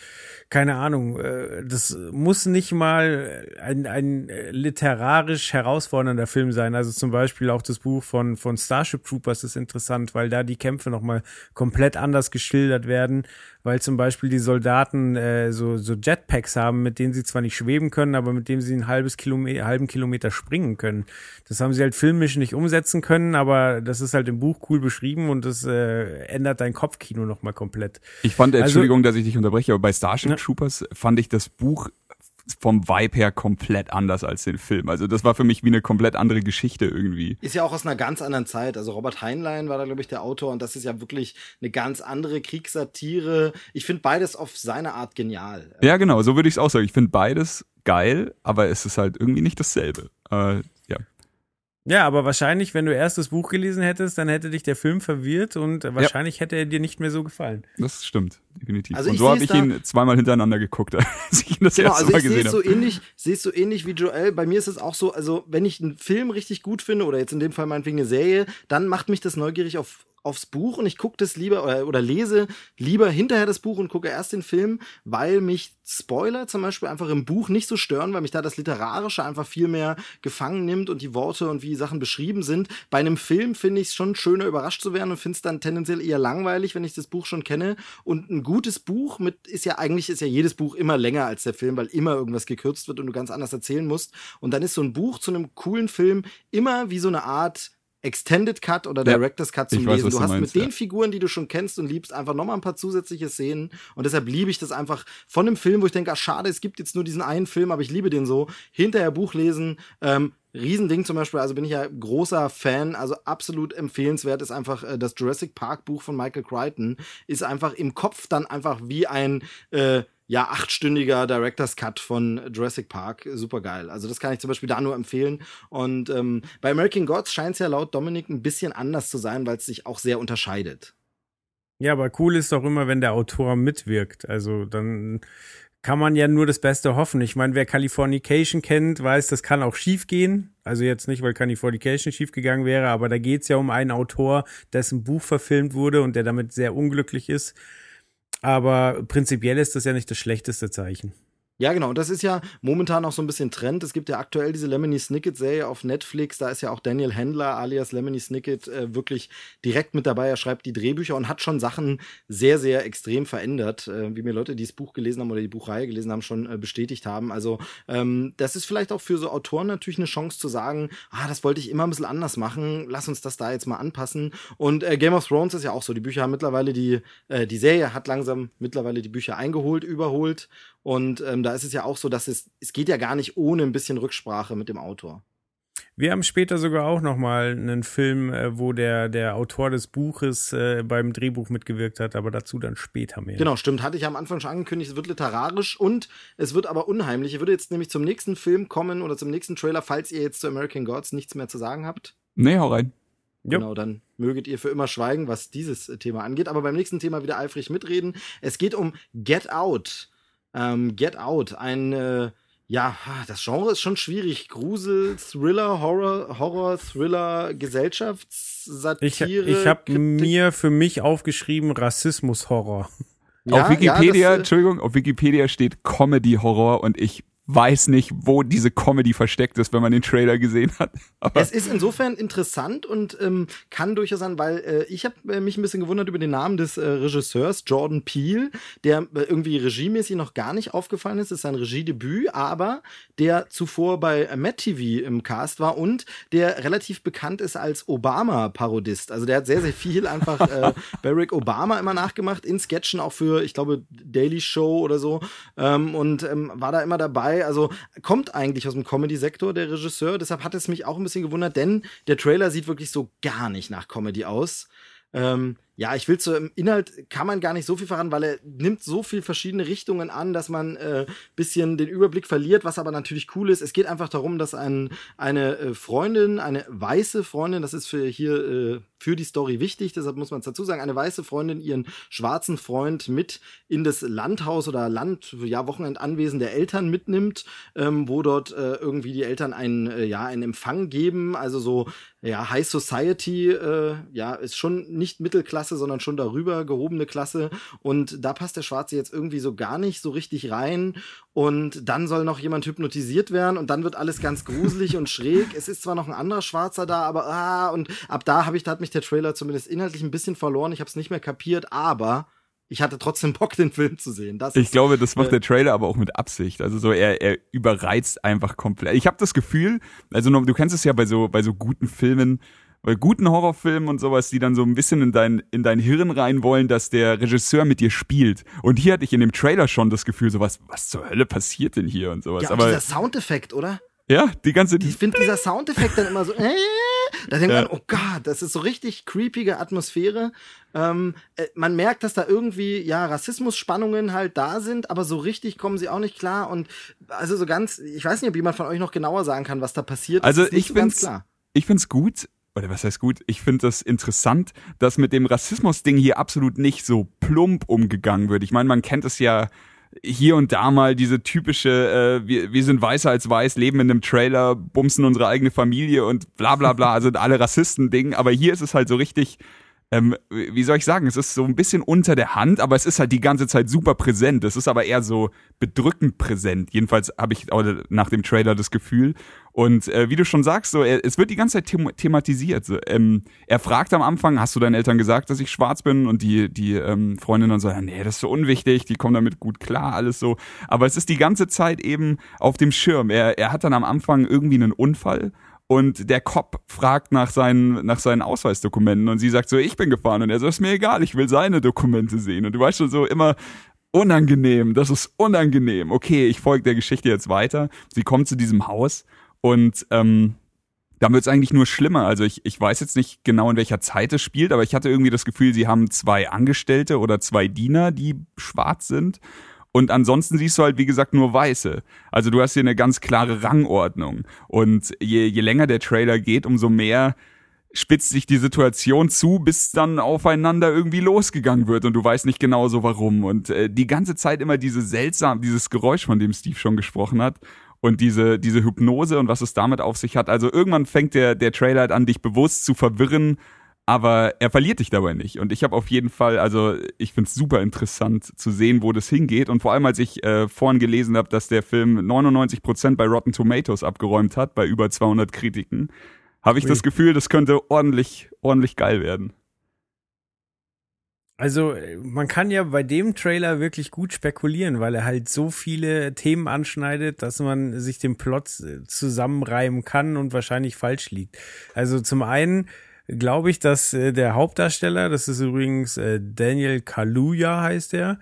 keine Ahnung, äh, das muss nicht mal ein, ein literarisch herausfordernder Film sein, also zum Beispiel auch das Buch von, von Starship Troopers ist interessant, weil da die Kämpfe nochmal komplett anders geschildert werden, weil zum Beispiel die Soldaten äh, so, so Jetpacks haben, mit denen sie zwar nicht schweben können, aber mit denen sie ein halbes Kilometer, halben Kilometer springen können. Das haben sie halt filmisch nicht umsetzen können, aber das ist halt im Buch cool beschrieben und das äh, ändert dein Kopfkino nochmal komplett. Ich fand, Also- Entschuldigung, dass ich dich unterbreche, aber bei Starship Ja. Troopers fand ich das Buch vom Vibe her komplett anders als den Film. Also das war für mich wie eine komplett andere Geschichte irgendwie. Ist ja auch aus einer ganz anderen Zeit. Also Robert Heinlein war da, glaube ich, der Autor und das ist ja wirklich eine ganz andere Kriegssatire. Ich finde beides auf seine Art genial. Ja, genau, so würde ich es auch sagen. Ich finde beides geil, aber es ist halt irgendwie nicht dasselbe. Äh, ja. Ja, aber wahrscheinlich, wenn du erst das Buch gelesen hättest, dann hätte dich der Film verwirrt und wahrscheinlich hätte er dir nicht mehr so gefallen. Das stimmt, definitiv. Also Und so habe ich ihn zweimal hintereinander geguckt, als ich ihn das Genau, erste also Mal gesehen es so habe. ähnlich, sehe es so ähnlich wie Joel. Bei mir ist es auch so, also wenn ich einen Film richtig gut finde oder jetzt in dem Fall meinetwegen eine Serie, dann macht mich das neugierig auf aufs Buch und ich gucke das lieber oder, oder lese lieber hinterher das Buch und gucke erst den Film, weil mich Spoiler zum Beispiel einfach im Buch nicht so stören, weil mich da das Literarische einfach viel mehr gefangen nimmt und die Worte und wie Sachen beschrieben sind. Bei einem Film finde ich es schon schöner, überrascht zu werden und finde es dann tendenziell eher langweilig, wenn ich das Buch schon kenne. Und ein gutes Buch mit ist ja eigentlich ist ja jedes Buch immer länger als der Film, weil immer irgendwas gekürzt wird und du ganz anders erzählen musst. Und dann ist so ein Buch zu einem coolen Film immer wie so eine Art Extended Cut oder Director's Cut zum ich weiß, Lesen. was Du du hast meinst, mit den. Figuren, die du schon kennst und liebst, einfach nochmal ein paar zusätzliche Szenen. Und deshalb liebe ich das einfach von dem Film, wo ich denke, ah, schade, es gibt jetzt nur diesen einen Film, aber ich liebe den so. Hinterher Buch lesen, ähm, Riesending zum Beispiel, also bin ich ja großer Fan, also absolut empfehlenswert ist einfach äh, das Jurassic Park Buch von Michael Crichton, ist einfach im Kopf dann einfach wie ein äh, ja, achtstündiger Director's Cut von Jurassic Park. Super geil. Also das kann ich zum Beispiel da nur empfehlen. Und ähm, bei American Gods scheint es ja laut Dominik ein bisschen anders zu sein, weil es sich auch sehr unterscheidet. Ja, aber cool ist doch immer, wenn der Autor mitwirkt. Also dann kann man ja nur das Beste hoffen. Ich meine, wer Californication kennt, weiß, das kann auch schief gehen. Also jetzt nicht, weil Californication schief gegangen wäre, aber da geht's ja um einen Autor, dessen Buch verfilmt wurde und der damit sehr unglücklich ist. Aber prinzipiell ist das ja nicht das schlechteste Zeichen. Ja, genau. Und das ist ja momentan auch so ein bisschen Trend. Es gibt ja aktuell diese Lemony Snicket-Serie auf Netflix. Da ist ja auch Daniel Handler alias Lemony Snicket äh, wirklich direkt mit dabei. Er schreibt die Drehbücher und hat schon Sachen sehr, sehr extrem verändert, äh, wie mir Leute, die das Buch gelesen haben oder die Buchreihe gelesen haben, schon äh, bestätigt haben. Also ähm, das ist vielleicht auch für so Autoren natürlich eine Chance zu sagen, ah, das wollte ich immer ein bisschen anders machen. Lass uns das da jetzt mal anpassen. Und äh, Game of Thrones ist ja auch so. Die Bücher haben mittlerweile die, äh, die Serie hat langsam mittlerweile die Bücher eingeholt, überholt. Und ähm, da ist es ja auch so, dass es, es geht ja gar nicht ohne ein bisschen Rücksprache mit dem Autor. Wir haben später sogar auch noch mal einen Film, äh, wo der der Autor des Buches äh, beim Drehbuch mitgewirkt hat, aber dazu dann später mehr. Genau, stimmt. Hatte ich am Anfang schon angekündigt, es wird literarisch und es wird aber unheimlich. Ich würde jetzt nämlich zum nächsten Film kommen oder zum nächsten Trailer, falls ihr jetzt zu American Gods nichts mehr zu sagen habt. Nee, hau rein. Genau, dann möget ihr für immer schweigen, was dieses äh, Thema angeht. Aber beim nächsten Thema wieder eifrig mitreden. Es geht um Get Out. Ähm, Get Out, ein, äh, ja, das Genre ist schon schwierig. Grusel, Thriller, Horror, Horror, Thriller, Gesellschaftssatire. Ich, ich habe mir für mich aufgeschrieben Rassismus-Horror. Ja, auf Wikipedia, ja, das, äh, Entschuldigung, auf Wikipedia steht Comedy-Horror und ich weiß nicht, wo diese Comedy versteckt ist, wenn man den Trailer gesehen hat. Aber Es ist insofern interessant und ähm, kann durchaus sein, weil äh, ich habe äh, mich ein bisschen gewundert über den Namen des äh, Regisseurs Jordan Peele, der äh, irgendwie regiemäßig noch gar nicht aufgefallen ist. Das ist sein Regiedebüt, aber der zuvor bei äh, Matt TV im Cast war und der relativ bekannt ist als Obama-Parodist. Also der hat sehr, sehr viel einfach äh, Barack Obama immer nachgemacht, in Sketchen auch für, ich glaube, Daily Show oder so ähm, und ähm, war da immer dabei. Also kommt eigentlich aus dem Comedy-Sektor, der Regisseur. Deshalb hat es mich auch ein bisschen gewundert, denn der Trailer sieht wirklich so gar nicht nach Comedy aus. Ähm, ja, ich will zu im Inhalt kann man gar nicht so viel verraten, weil er nimmt so viel verschiedene Richtungen an, dass man äh, bisschen den Überblick verliert, was aber natürlich cool ist. Es geht einfach darum, dass ein, eine äh, Freundin, eine weiße Freundin, das ist für hier äh, für die Story wichtig, deshalb muss man es dazu sagen, eine weiße Freundin ihren schwarzen Freund mit in das Landhaus oder Land, ja, Wochenendanwesen der Eltern mitnimmt, ähm, wo dort äh, irgendwie die Eltern einen, äh, ja, einen Empfang geben, also so ja, High Society, äh, ja, ist schon nicht Mittelklasse, sondern schon darüber gehobene Klasse. Und da passt der Schwarze jetzt irgendwie so gar nicht so richtig rein. Und dann soll noch jemand hypnotisiert werden und dann wird alles ganz gruselig und schräg. Es ist zwar noch ein anderer Schwarzer da, aber ah, und ab da habe ich, da hat mich der Trailer zumindest inhaltlich ein bisschen verloren. Ich habe es nicht mehr kapiert, aber ich hatte trotzdem Bock, den Film zu sehen. Das Ich ist, glaube, das macht äh, der Trailer aber auch mit Absicht. Also so, er, er überreizt einfach komplett. Ich habe das Gefühl, also du kennst es ja bei so, bei so guten Filmen, bei guten Horrorfilmen und sowas, die dann so ein bisschen in dein, in dein Hirn rein wollen, dass der Regisseur mit dir spielt. Und hier hatte ich in dem Trailer schon das Gefühl, so was, zur Hölle passiert denn hier und sowas. ja, aber dieser Soundeffekt, oder? ja, die ganze, Ich finde dieser Soundeffekt dann immer so, äh, da denkt Ja. man, oh Gott, das ist so richtig creepige Atmosphäre. Ähm, äh, man merkt, dass da irgendwie, ja, Rassismusspannungen halt da sind, aber so richtig kommen sie auch nicht klar und also so ganz, ich weiß nicht, ob jemand von euch noch genauer sagen kann, was da passiert. Also ich so find's- ich find's gut, oder was heißt gut? Ich find das interessant, dass mit dem Rassismus-Ding hier absolut nicht so plump umgegangen wird. Ich meine, man kennt es ja hier und da mal diese typische, äh, wir, wir sind weißer als weiß, leben in einem Trailer, bumsen unsere eigene Familie und bla bla bla, sind alle Rassisten-Ding. Aber hier ist es halt so richtig, ähm, wie soll ich sagen, es ist so ein bisschen unter der Hand, aber es ist halt die ganze Zeit super präsent. Es ist aber eher so bedrückend präsent. Jedenfalls habe ich auch nach dem Trailer das Gefühl. Und äh, wie du schon sagst, so, er, es wird die ganze Zeit them thematisiert. So, ähm, er fragt am Anfang, hast du deinen Eltern gesagt, dass ich schwarz bin? Und die, die ähm, Freundin dann so, nee, das ist so unwichtig, die kommen damit gut klar, alles so. Aber es ist die ganze Zeit eben auf dem Schirm. Er, er hat dann am Anfang irgendwie einen Unfall und der Cop fragt nach seinen, nach seinen Ausweisdokumenten und sie sagt so, ich bin gefahren und er so, ist mir egal, ich will seine Dokumente sehen. Und du weißt schon so immer, unangenehm, das ist unangenehm. Okay, ich folge der Geschichte jetzt weiter. Sie kommt zu diesem Haus und ähm, dann wird es eigentlich nur schlimmer. Also ich, ich weiß jetzt nicht genau, in welcher Zeit es spielt, aber ich hatte irgendwie das Gefühl, sie haben zwei Angestellte oder zwei Diener, die schwarz sind. Und ansonsten siehst du halt, wie gesagt, nur Weiße. Also du hast hier eine ganz klare Rangordnung. Und je, je länger der Trailer geht, umso mehr spitzt sich die Situation zu, bis dann aufeinander irgendwie losgegangen wird und du weißt nicht genau so warum. Und äh, die ganze Zeit immer diese seltsam, dieses Geräusch, von dem Steve schon gesprochen hat. Und diese, diese Hypnose und was es damit auf sich hat. Also irgendwann fängt der, der Trailer halt an, dich bewusst zu verwirren, aber er verliert dich dabei nicht. Und ich habe auf jeden Fall, also ich find's super interessant zu sehen, wo das hingeht. Und vor allem, als ich äh, vorhin gelesen habe, dass der Film 99% bei Rotten Tomatoes abgeräumt hat, bei über 200 Kritiken, habe ich Ui. das Gefühl, das könnte ordentlich, ordentlich geil werden. Also äh, man kann ja bei dem Trailer wirklich gut spekulieren, weil er halt so viele Themen anschneidet, dass man sich den Plot äh, zusammenreimen kann und wahrscheinlich falsch liegt. Also zum einen glaube ich, dass äh, der Hauptdarsteller, das ist übrigens äh, Daniel Kaluuya heißt er,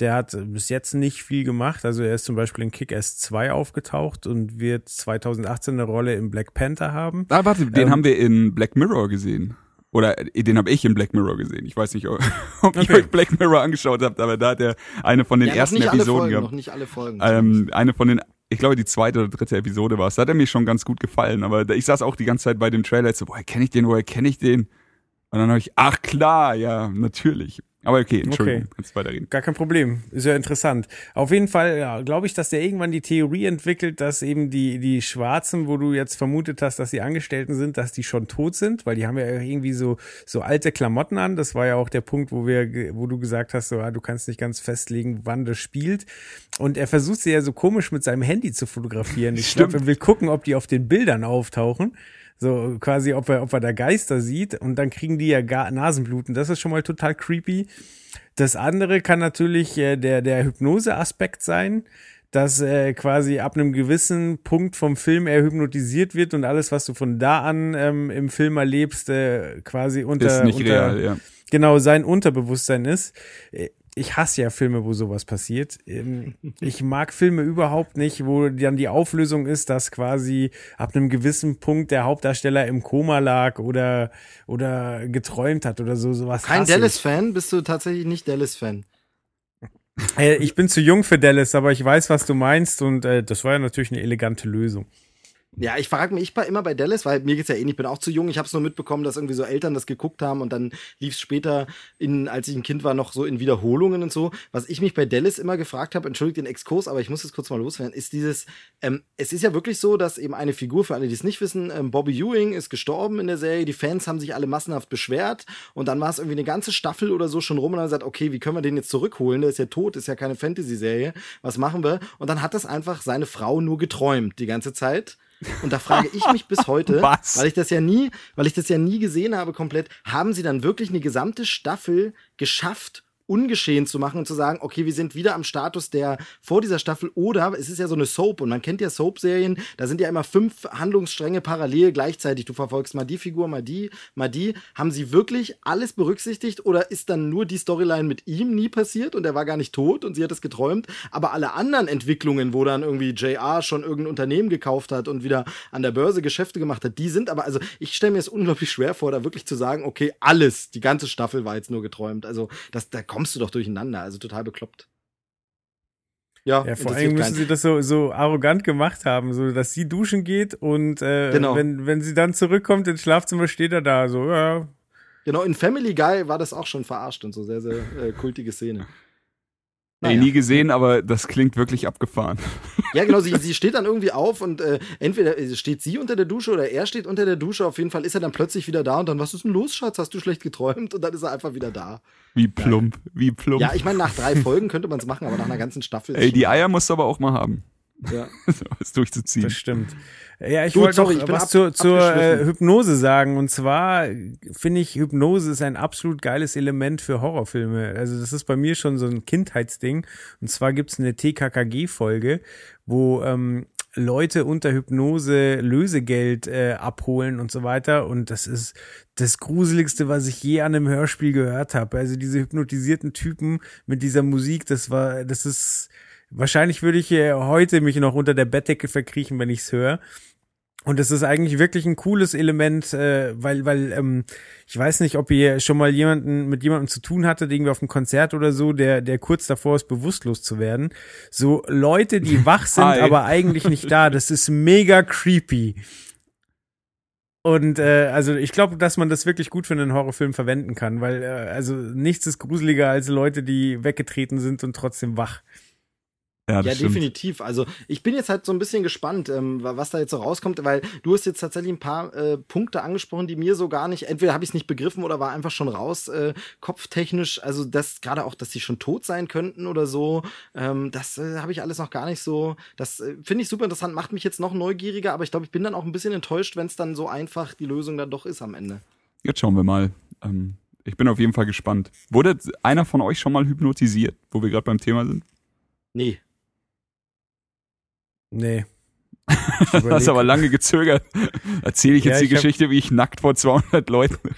der hat äh, bis jetzt nicht viel gemacht. Also er ist zum Beispiel in Kick-Ass 2 aufgetaucht und wird 2018 eine Rolle in Black Panther haben. Ah, warte, den Ähm, haben wir in Black Mirror gesehen. Oder äh, den habe ich in Black Mirror gesehen. Ich weiß nicht, ob, ob ihr Okay. euch Black Mirror angeschaut habt, aber da hat er eine von den Ja, noch ersten nicht alle Episoden Folgen, gehabt. noch nicht alle Folgen. ähm, eine von den, ich glaube, die zweite oder dritte Episode war es. Da hat er mir schon ganz gut gefallen. Aber ich saß auch die ganze Zeit bei dem Trailer so, woher kenne ich den, woher kenne ich den? Und dann habe ich, ach klar, ja, natürlich. Aber okay, Entschuldigung, Okay. kannst weiterreden. Gar kein Problem. Ist ja interessant. Auf jeden Fall ja, glaube ich, dass der irgendwann die Theorie entwickelt, dass eben die, die Schwarzen, wo du jetzt vermutet hast, dass die Angestellten sind, dass die schon tot sind, weil die haben ja irgendwie so, so alte Klamotten an. Das war ja auch der Punkt, wo wir, wo du gesagt hast, so, ah, du kannst nicht ganz festlegen, wann das spielt. Und er versucht sie ja so komisch mit seinem Handy zu fotografieren. Ich glaube, er will gucken, ob die auf den Bildern auftauchen. So quasi, ob er, ob er da Geister sieht und dann kriegen die ja gar Nasenbluten. Das ist schon mal total creepy. Das andere kann natürlich äh, der, der Hypnose-Aspekt sein, dass äh, quasi ab einem gewissen Punkt vom Film er hypnotisiert wird und alles, was du von da an ähm, im Film erlebst, äh, quasi unter, Ist nicht unter real, ja. genau sein Unterbewusstsein ist. Ich hasse ja Filme, wo sowas passiert. Ähm, Ich mag Filme überhaupt nicht, wo dann die Auflösung ist, dass quasi ab einem gewissen Punkt der Hauptdarsteller im Koma lag oder, oder geträumt hat oder so. Sowas Kein. Dallas-Fan? Bist du tatsächlich nicht Dallas-Fan? Äh, Ich bin zu jung für Dallas, aber ich weiß, was du meinst und äh, das war ja natürlich eine elegante Lösung. Ja, ich frage mich immer bei Dallas, weil mir geht's ja eh nicht, ich bin auch zu jung. Ich habe es nur mitbekommen, dass irgendwie so Eltern das geguckt haben und dann lief's später, in, als ich ein Kind war, noch so in Wiederholungen und so. Was ich mich bei Dallas immer gefragt habe, entschuldigt den Exkurs, aber ich muss es kurz mal loswerden, ist dieses, ähm, es ist ja wirklich so, dass eben eine Figur, für alle, die es nicht wissen, ähm, Bobby Ewing ist gestorben in der Serie, die Fans haben sich alle massenhaft beschwert und dann war es irgendwie eine ganze Staffel oder so schon rum und dann gesagt, okay, wie können wir den jetzt zurückholen? Der ist ja tot, ist ja keine Fantasy-Serie. Was machen wir? Und dann hat das einfach seine Frau nur geträumt die ganze Zeit. Und da frage ich mich bis heute, Was? weil ich das ja nie, weil ich das ja nie gesehen habe komplett, haben sie dann wirklich eine gesamte Staffel geschafft, ungeschehen zu machen und zu sagen, okay, wir sind wieder am Status der vor dieser Staffel oder es ist ja so eine Soap und man kennt ja Soap-Serien, da sind ja immer fünf Handlungsstränge parallel gleichzeitig. Du verfolgst mal die Figur, mal die, mal die. Haben sie wirklich alles berücksichtigt oder ist dann nur die Storyline mit ihm nie passiert und er war gar nicht tot und sie hat es geträumt, aber alle anderen Entwicklungen, wo dann irgendwie JR schon irgendein Unternehmen gekauft hat und wieder an der Börse Geschäfte gemacht hat, die sind aber, also ich stelle mir es unglaublich schwer vor, da wirklich zu sagen, okay, alles, die ganze Staffel war jetzt nur geträumt. Also das, da kommst du doch durcheinander, also total bekloppt. Ja, Ja, vor allem müssen keinen. sie das so, so arrogant gemacht haben, so dass sie duschen geht und äh, Genau. wenn, wenn sie dann zurückkommt ins Schlafzimmer, steht er da so, ja, Genau, in Family Guy war das auch schon verarscht und so, sehr, sehr äh, kultige Szene. Ey, nie gesehen, aber das klingt wirklich abgefahren. Ja, genau, sie, sie steht dann irgendwie auf und äh, entweder äh, steht sie unter der Dusche oder er steht unter der Dusche. Auf jeden Fall ist er dann plötzlich wieder da und dann, was ist denn los, Schatz? Hast du schlecht geträumt? Und dann ist er einfach wieder da. Wie plump, wie plump. Ja, ich meine, nach drei Folgen könnte man es machen, aber nach einer ganzen Staffel. Ey, die Eier musst du aber auch mal haben, ja. es durchzuziehen. das stimmt. Ja, ich wollte noch ich was ab- zur, zur äh. Hypnose sagen. Und zwar finde ich, Hypnose ist ein absolut geiles Element für Horrorfilme. Also das ist bei mir schon so ein Kindheitsding. Und zwar gibt's eine TKKG-Folge, wo ähm, Leute unter Hypnose Lösegeld äh, abholen und so weiter. Und das ist das Gruseligste, was ich je an einem Hörspiel gehört habe. Also diese hypnotisierten Typen mit dieser Musik, das war, das ist, wahrscheinlich würde ich heute mich noch unter der Bettdecke verkriechen, wenn ich's höre. Und das ist eigentlich wirklich ein cooles Element, äh, weil, weil ähm, ich weiß nicht, ob ihr schon mal jemanden mit jemandem zu tun hattet, irgendwie auf einem Konzert oder so, der, der kurz davor ist, bewusstlos zu werden. So Leute, die wach sind, Hi. aber eigentlich nicht da. Das ist mega creepy. Und äh, also ich glaube, dass man das wirklich gut für einen Horrorfilm verwenden kann, weil äh, also nichts ist gruseliger als Leute, die weggetreten sind und trotzdem wach. Ja, Ja, definitiv. Also ich bin jetzt halt so ein bisschen gespannt, ähm, wa- was da jetzt so rauskommt, weil du hast jetzt tatsächlich ein paar äh, Punkte angesprochen, die mir so gar nicht, entweder habe ich es nicht begriffen oder war einfach schon raus, äh, kopftechnisch. Also das gerade auch, dass sie schon tot sein könnten oder so, ähm, das äh, habe ich alles noch gar nicht so. Das äh, finde ich super interessant, macht mich jetzt noch neugieriger, aber ich glaube, ich bin dann auch ein bisschen enttäuscht, wenn es dann so einfach die Lösung dann doch ist am Ende. Jetzt schauen wir mal. Ähm, ich bin auf jeden Fall gespannt. Wurde einer von euch schon mal hypnotisiert, wo wir gerade beim Thema sind? Nee. Nee. Du hast aber lange gezögert. Erzähle ich jetzt Ja, die hab- Geschichte, wie ich nackt vor 200 Leuten.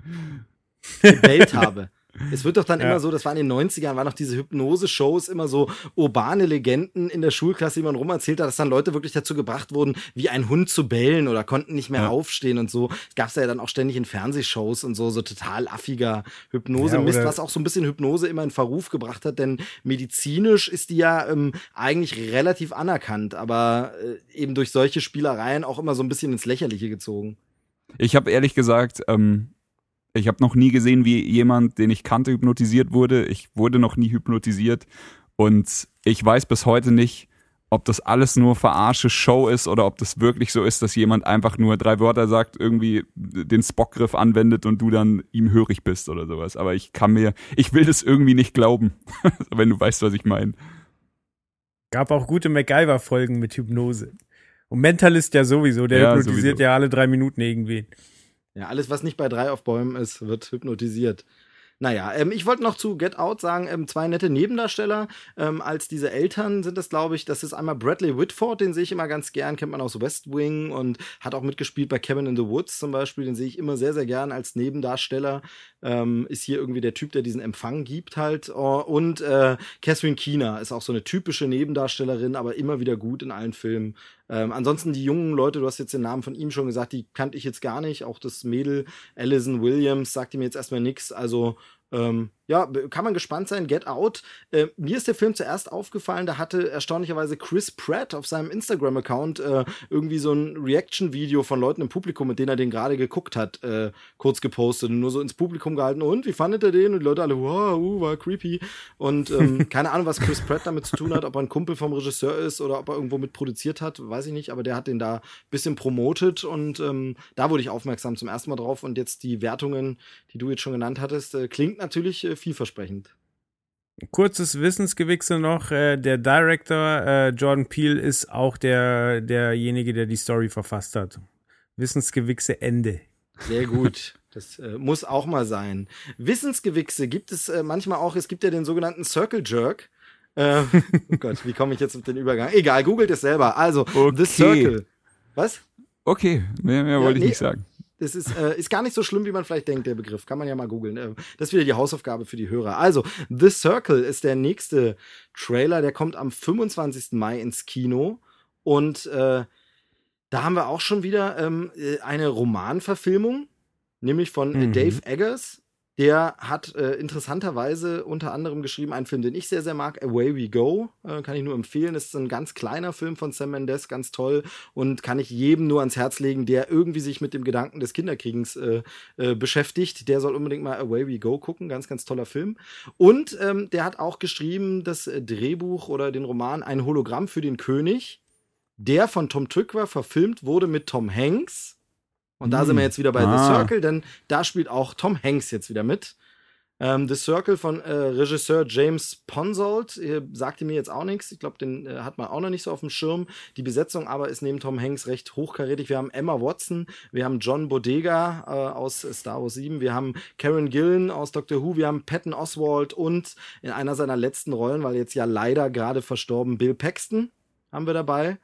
gewählt habe. Es wird doch dann Ja. immer so, das war in den 90ern, waren noch diese Hypnose-Shows, immer so urbane Legenden in der Schulklasse, die man rumerzählt hat, dass dann Leute wirklich dazu gebracht wurden, wie ein Hund zu bellen oder konnten nicht mehr Ja. aufstehen und so. Gab's ja dann auch ständig in Fernsehshows und so, so total affiger Hypnose-Mist, Ja, was auch so ein bisschen Hypnose immer in Verruf gebracht hat, denn medizinisch ist die ja ähm, eigentlich relativ anerkannt, aber äh, eben durch solche Spielereien auch immer so ein bisschen ins Lächerliche gezogen. Ich habe ehrlich gesagt, ähm, ich habe noch nie gesehen, wie jemand, den ich kannte, hypnotisiert wurde. Ich wurde noch nie hypnotisiert und ich weiß bis heute nicht, ob das alles nur verarsche Show ist oder ob das wirklich so ist, dass jemand einfach nur drei Wörter sagt, irgendwie den Spockgriff anwendet und du dann ihm hörig bist oder sowas. Aber ich kann mir, ich will das irgendwie nicht glauben, wenn du weißt, was ich meine. Gab auch gute MacGyver-Folgen mit Hypnose. Und Mentalist ja sowieso, der Ja, hypnotisiert sowieso. ja alle drei Minuten irgendwen. Ja, alles, was nicht bei drei auf Bäumen ist, wird hypnotisiert. Naja, ähm, ich wollte noch zu Get Out sagen, ähm, zwei nette Nebendarsteller ähm, als diese Eltern sind das, glaube ich. Das ist einmal Bradley Whitford, den sehe ich immer ganz gern, kennt man aus West Wing und hat auch mitgespielt bei Cabin in the Woods zum Beispiel. Den sehe ich immer sehr, sehr gern als Nebendarsteller. Ähm, ist hier irgendwie der Typ, der diesen Empfang gibt halt. Oh, und äh, Catherine Keener ist auch so eine typische Nebendarstellerin, aber immer wieder gut in allen Filmen. Ähm, ansonsten die jungen Leute, du hast jetzt den Namen von ihm schon gesagt, die kannte ich jetzt gar nicht. Auch das Mädel Alison Williams sagte mir jetzt erstmal nichts. Also ähm, ja, kann man gespannt sein. Get Out. Äh, mir ist der Film zuerst aufgefallen, da hatte erstaunlicherweise Chris Pratt auf seinem Instagram-Account äh, irgendwie so ein Reaction-Video von Leuten im Publikum, mit denen er den gerade geguckt hat, äh, kurz gepostet und nur so ins Publikum gehalten. Und wie fandet er den? Und die Leute alle, wow, uh, war creepy. Und ähm, keine Ahnung, was Chris Pratt damit zu tun hat, ob er ein Kumpel vom Regisseur ist oder ob er irgendwo mit produziert hat, weiß ich nicht, aber der hat den da ein bisschen promotet und ähm, da wurde ich aufmerksam zum ersten Mal drauf. Und jetzt die Wertungen, die du jetzt schon genannt hattest, äh, klingt natürlich äh, vielversprechend. Kurzes Wissensgewichse noch, äh, der Director äh, Jordan Peele ist auch der, derjenige, der die Story verfasst hat. Wissensgewichse Ende. Sehr gut. Das äh, muss auch mal sein. Wissensgewichse gibt es äh, manchmal auch. Es gibt ja den sogenannten Circle Jerk. Oh Gott, wie komme ich jetzt mit dem Übergang? Egal, googelt es selber. Also, Okay. The Circle. Was? Okay, mehr, mehr wollte ich nee. nicht sagen. Das ist, äh, ist gar nicht so schlimm, wie man vielleicht denkt, der Begriff. Kann man ja mal googeln. Äh, das ist wieder die Hausaufgabe für die Hörer. Also, The Circle ist der nächste Trailer. Der kommt am 25. Mai ins Kino. Und äh, da haben wir auch schon wieder ähm, äh, eine Romanverfilmung, nämlich von äh, Mhm. Dave Eggers. Der hat äh, interessanterweise unter anderem geschrieben einen Film, den ich sehr, sehr mag, Away We Go. Äh, kann ich nur empfehlen. Ist ein ganz kleiner Film von Sam Mendes, ganz toll und kann ich jedem nur ans Herz legen, der irgendwie sich mit dem Gedanken des Kinderkriegens äh, äh, beschäftigt. Der soll unbedingt mal Away We Go gucken. Ganz, ganz toller Film. Und ähm, der hat auch geschrieben das äh, Drehbuch oder den Roman Ein Hologramm für den König, der von Tom Tykwer verfilmt wurde mit Tom Hanks. Und da sind wir jetzt wieder bei The Ah. Circle, denn da spielt auch Tom Hanks jetzt wieder mit. Ähm, The Circle von äh, Regisseur James Ponsoldt äh, sagte mir jetzt auch nichts. Ich glaube, den äh, hat man auch noch nicht so auf dem Schirm. Die Besetzung aber ist neben Tom Hanks recht hochkarätig. Wir haben Emma Watson, wir haben John Bodega äh, aus Star Wars 7, wir haben Karen Gillan aus Doctor Who, wir haben Patton Oswald und in einer seiner letzten Rollen, weil jetzt ja leider gerade verstorben, Bill Paxton haben wir dabei.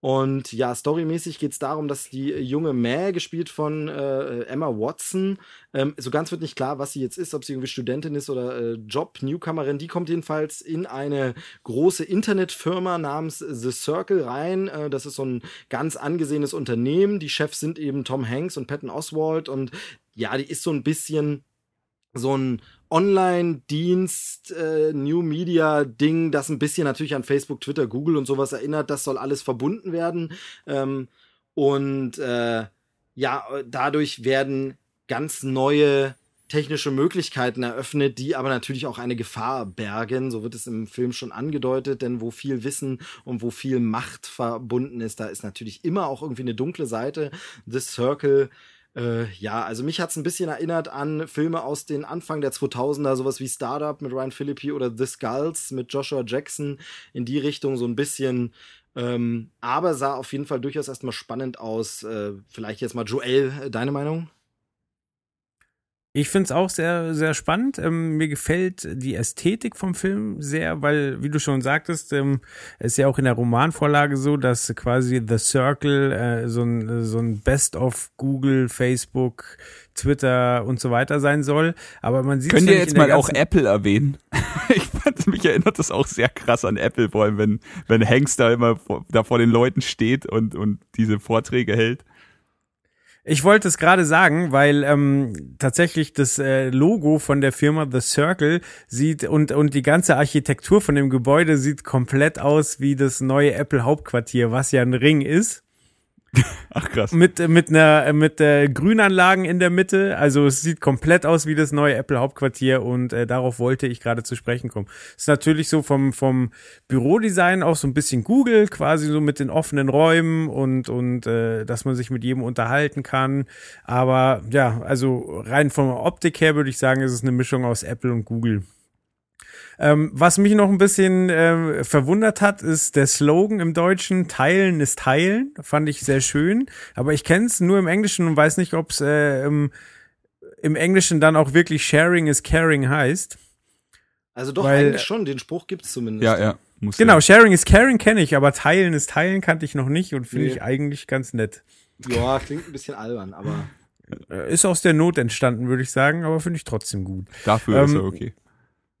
Und ja, storymäßig geht es darum, dass die junge Mae, gespielt von äh, Emma Watson, ähm, so ganz wird nicht klar, was sie jetzt ist, ob sie irgendwie Studentin ist oder äh, Job-Newcomerin. Die kommt jedenfalls in eine große Internetfirma namens The Circle rein. Äh, das ist so ein ganz angesehenes Unternehmen. Die Chefs sind eben Tom Hanks und Patton Oswald. Und ja, die ist so ein bisschen so ein Online-Dienst, äh, New Media-Ding, das ein bisschen natürlich an Facebook, Twitter, Google und sowas erinnert. Das soll alles verbunden werden. Ähm, und äh, ja, dadurch werden ganz neue technische Möglichkeiten eröffnet, die aber natürlich auch eine Gefahr bergen. So wird es im Film schon angedeutet, denn wo viel Wissen und wo viel Macht verbunden ist, da ist natürlich immer auch irgendwie eine dunkle Seite. The Circle äh, ja, also mich hat's ein bisschen erinnert an Filme aus den Anfang der 2000er, sowas wie Startup mit Ryan Phillippe oder The Skulls mit Joshua Jackson in die Richtung so ein bisschen. Ähm, aber sah auf jeden Fall durchaus erstmal spannend aus. Äh, vielleicht jetzt mal Joel, äh, deine Meinung? Ich finde es auch sehr, sehr spannend. Ähm, mir gefällt die Ästhetik vom Film sehr, weil, wie du schon sagtest, ähm, ist ja auch in der Romanvorlage so, dass quasi The Circle äh, so ein, so ein Best of Google, Facebook, Twitter und so weiter sein soll. Aber man sieht Könnt ihr jetzt mal auch Apple erwähnen? ich fand, mich erinnert das auch sehr krass an Apple, vor allem wenn, wenn Hanks da immer vor, da vor den Leuten steht und, und diese Vorträge hält. Ich wollte es gerade sagen, weil ähm, tatsächlich das äh, Logo von der Firma The Circle sieht und und die ganze Architektur von dem Gebäude sieht komplett aus wie das neue Apple Hauptquartier, was ja ein Ring ist Ach krass. mit mit einer mit äh, Grünanlagen in der Mitte. Also es sieht komplett aus wie das neue Apple Hauptquartier und äh, darauf wollte ich gerade zu sprechen kommen. Ist natürlich so vom vom Bürodesign auch so ein bisschen Google, quasi so mit den offenen Räumen und und äh, dass man sich mit jedem unterhalten kann. Aber ja, also rein von der Optik her würde ich sagen, ist es eine Mischung aus Apple und Google. Ähm, was mich noch ein bisschen ähm, verwundert hat, ist der Slogan im Deutschen, Teilen ist Teilen. Fand ich sehr schön. Aber ich kenne es nur im Englischen und weiß nicht, ob es äh, im, im Englischen dann auch wirklich Sharing is Caring heißt. Also doch Weil- eigentlich schon, den Spruch gibt's zumindest. Ja, ja. Muss Genau, ja. Sharing is Caring kenne ich, aber Teilen ist Teilen kannte ich noch nicht und finde Nee. ich eigentlich ganz nett. Ja, klingt ein bisschen albern, aber Äh, Ist aus der Not entstanden, würde ich sagen, aber finde ich trotzdem gut. Dafür ist Ähm, er okay.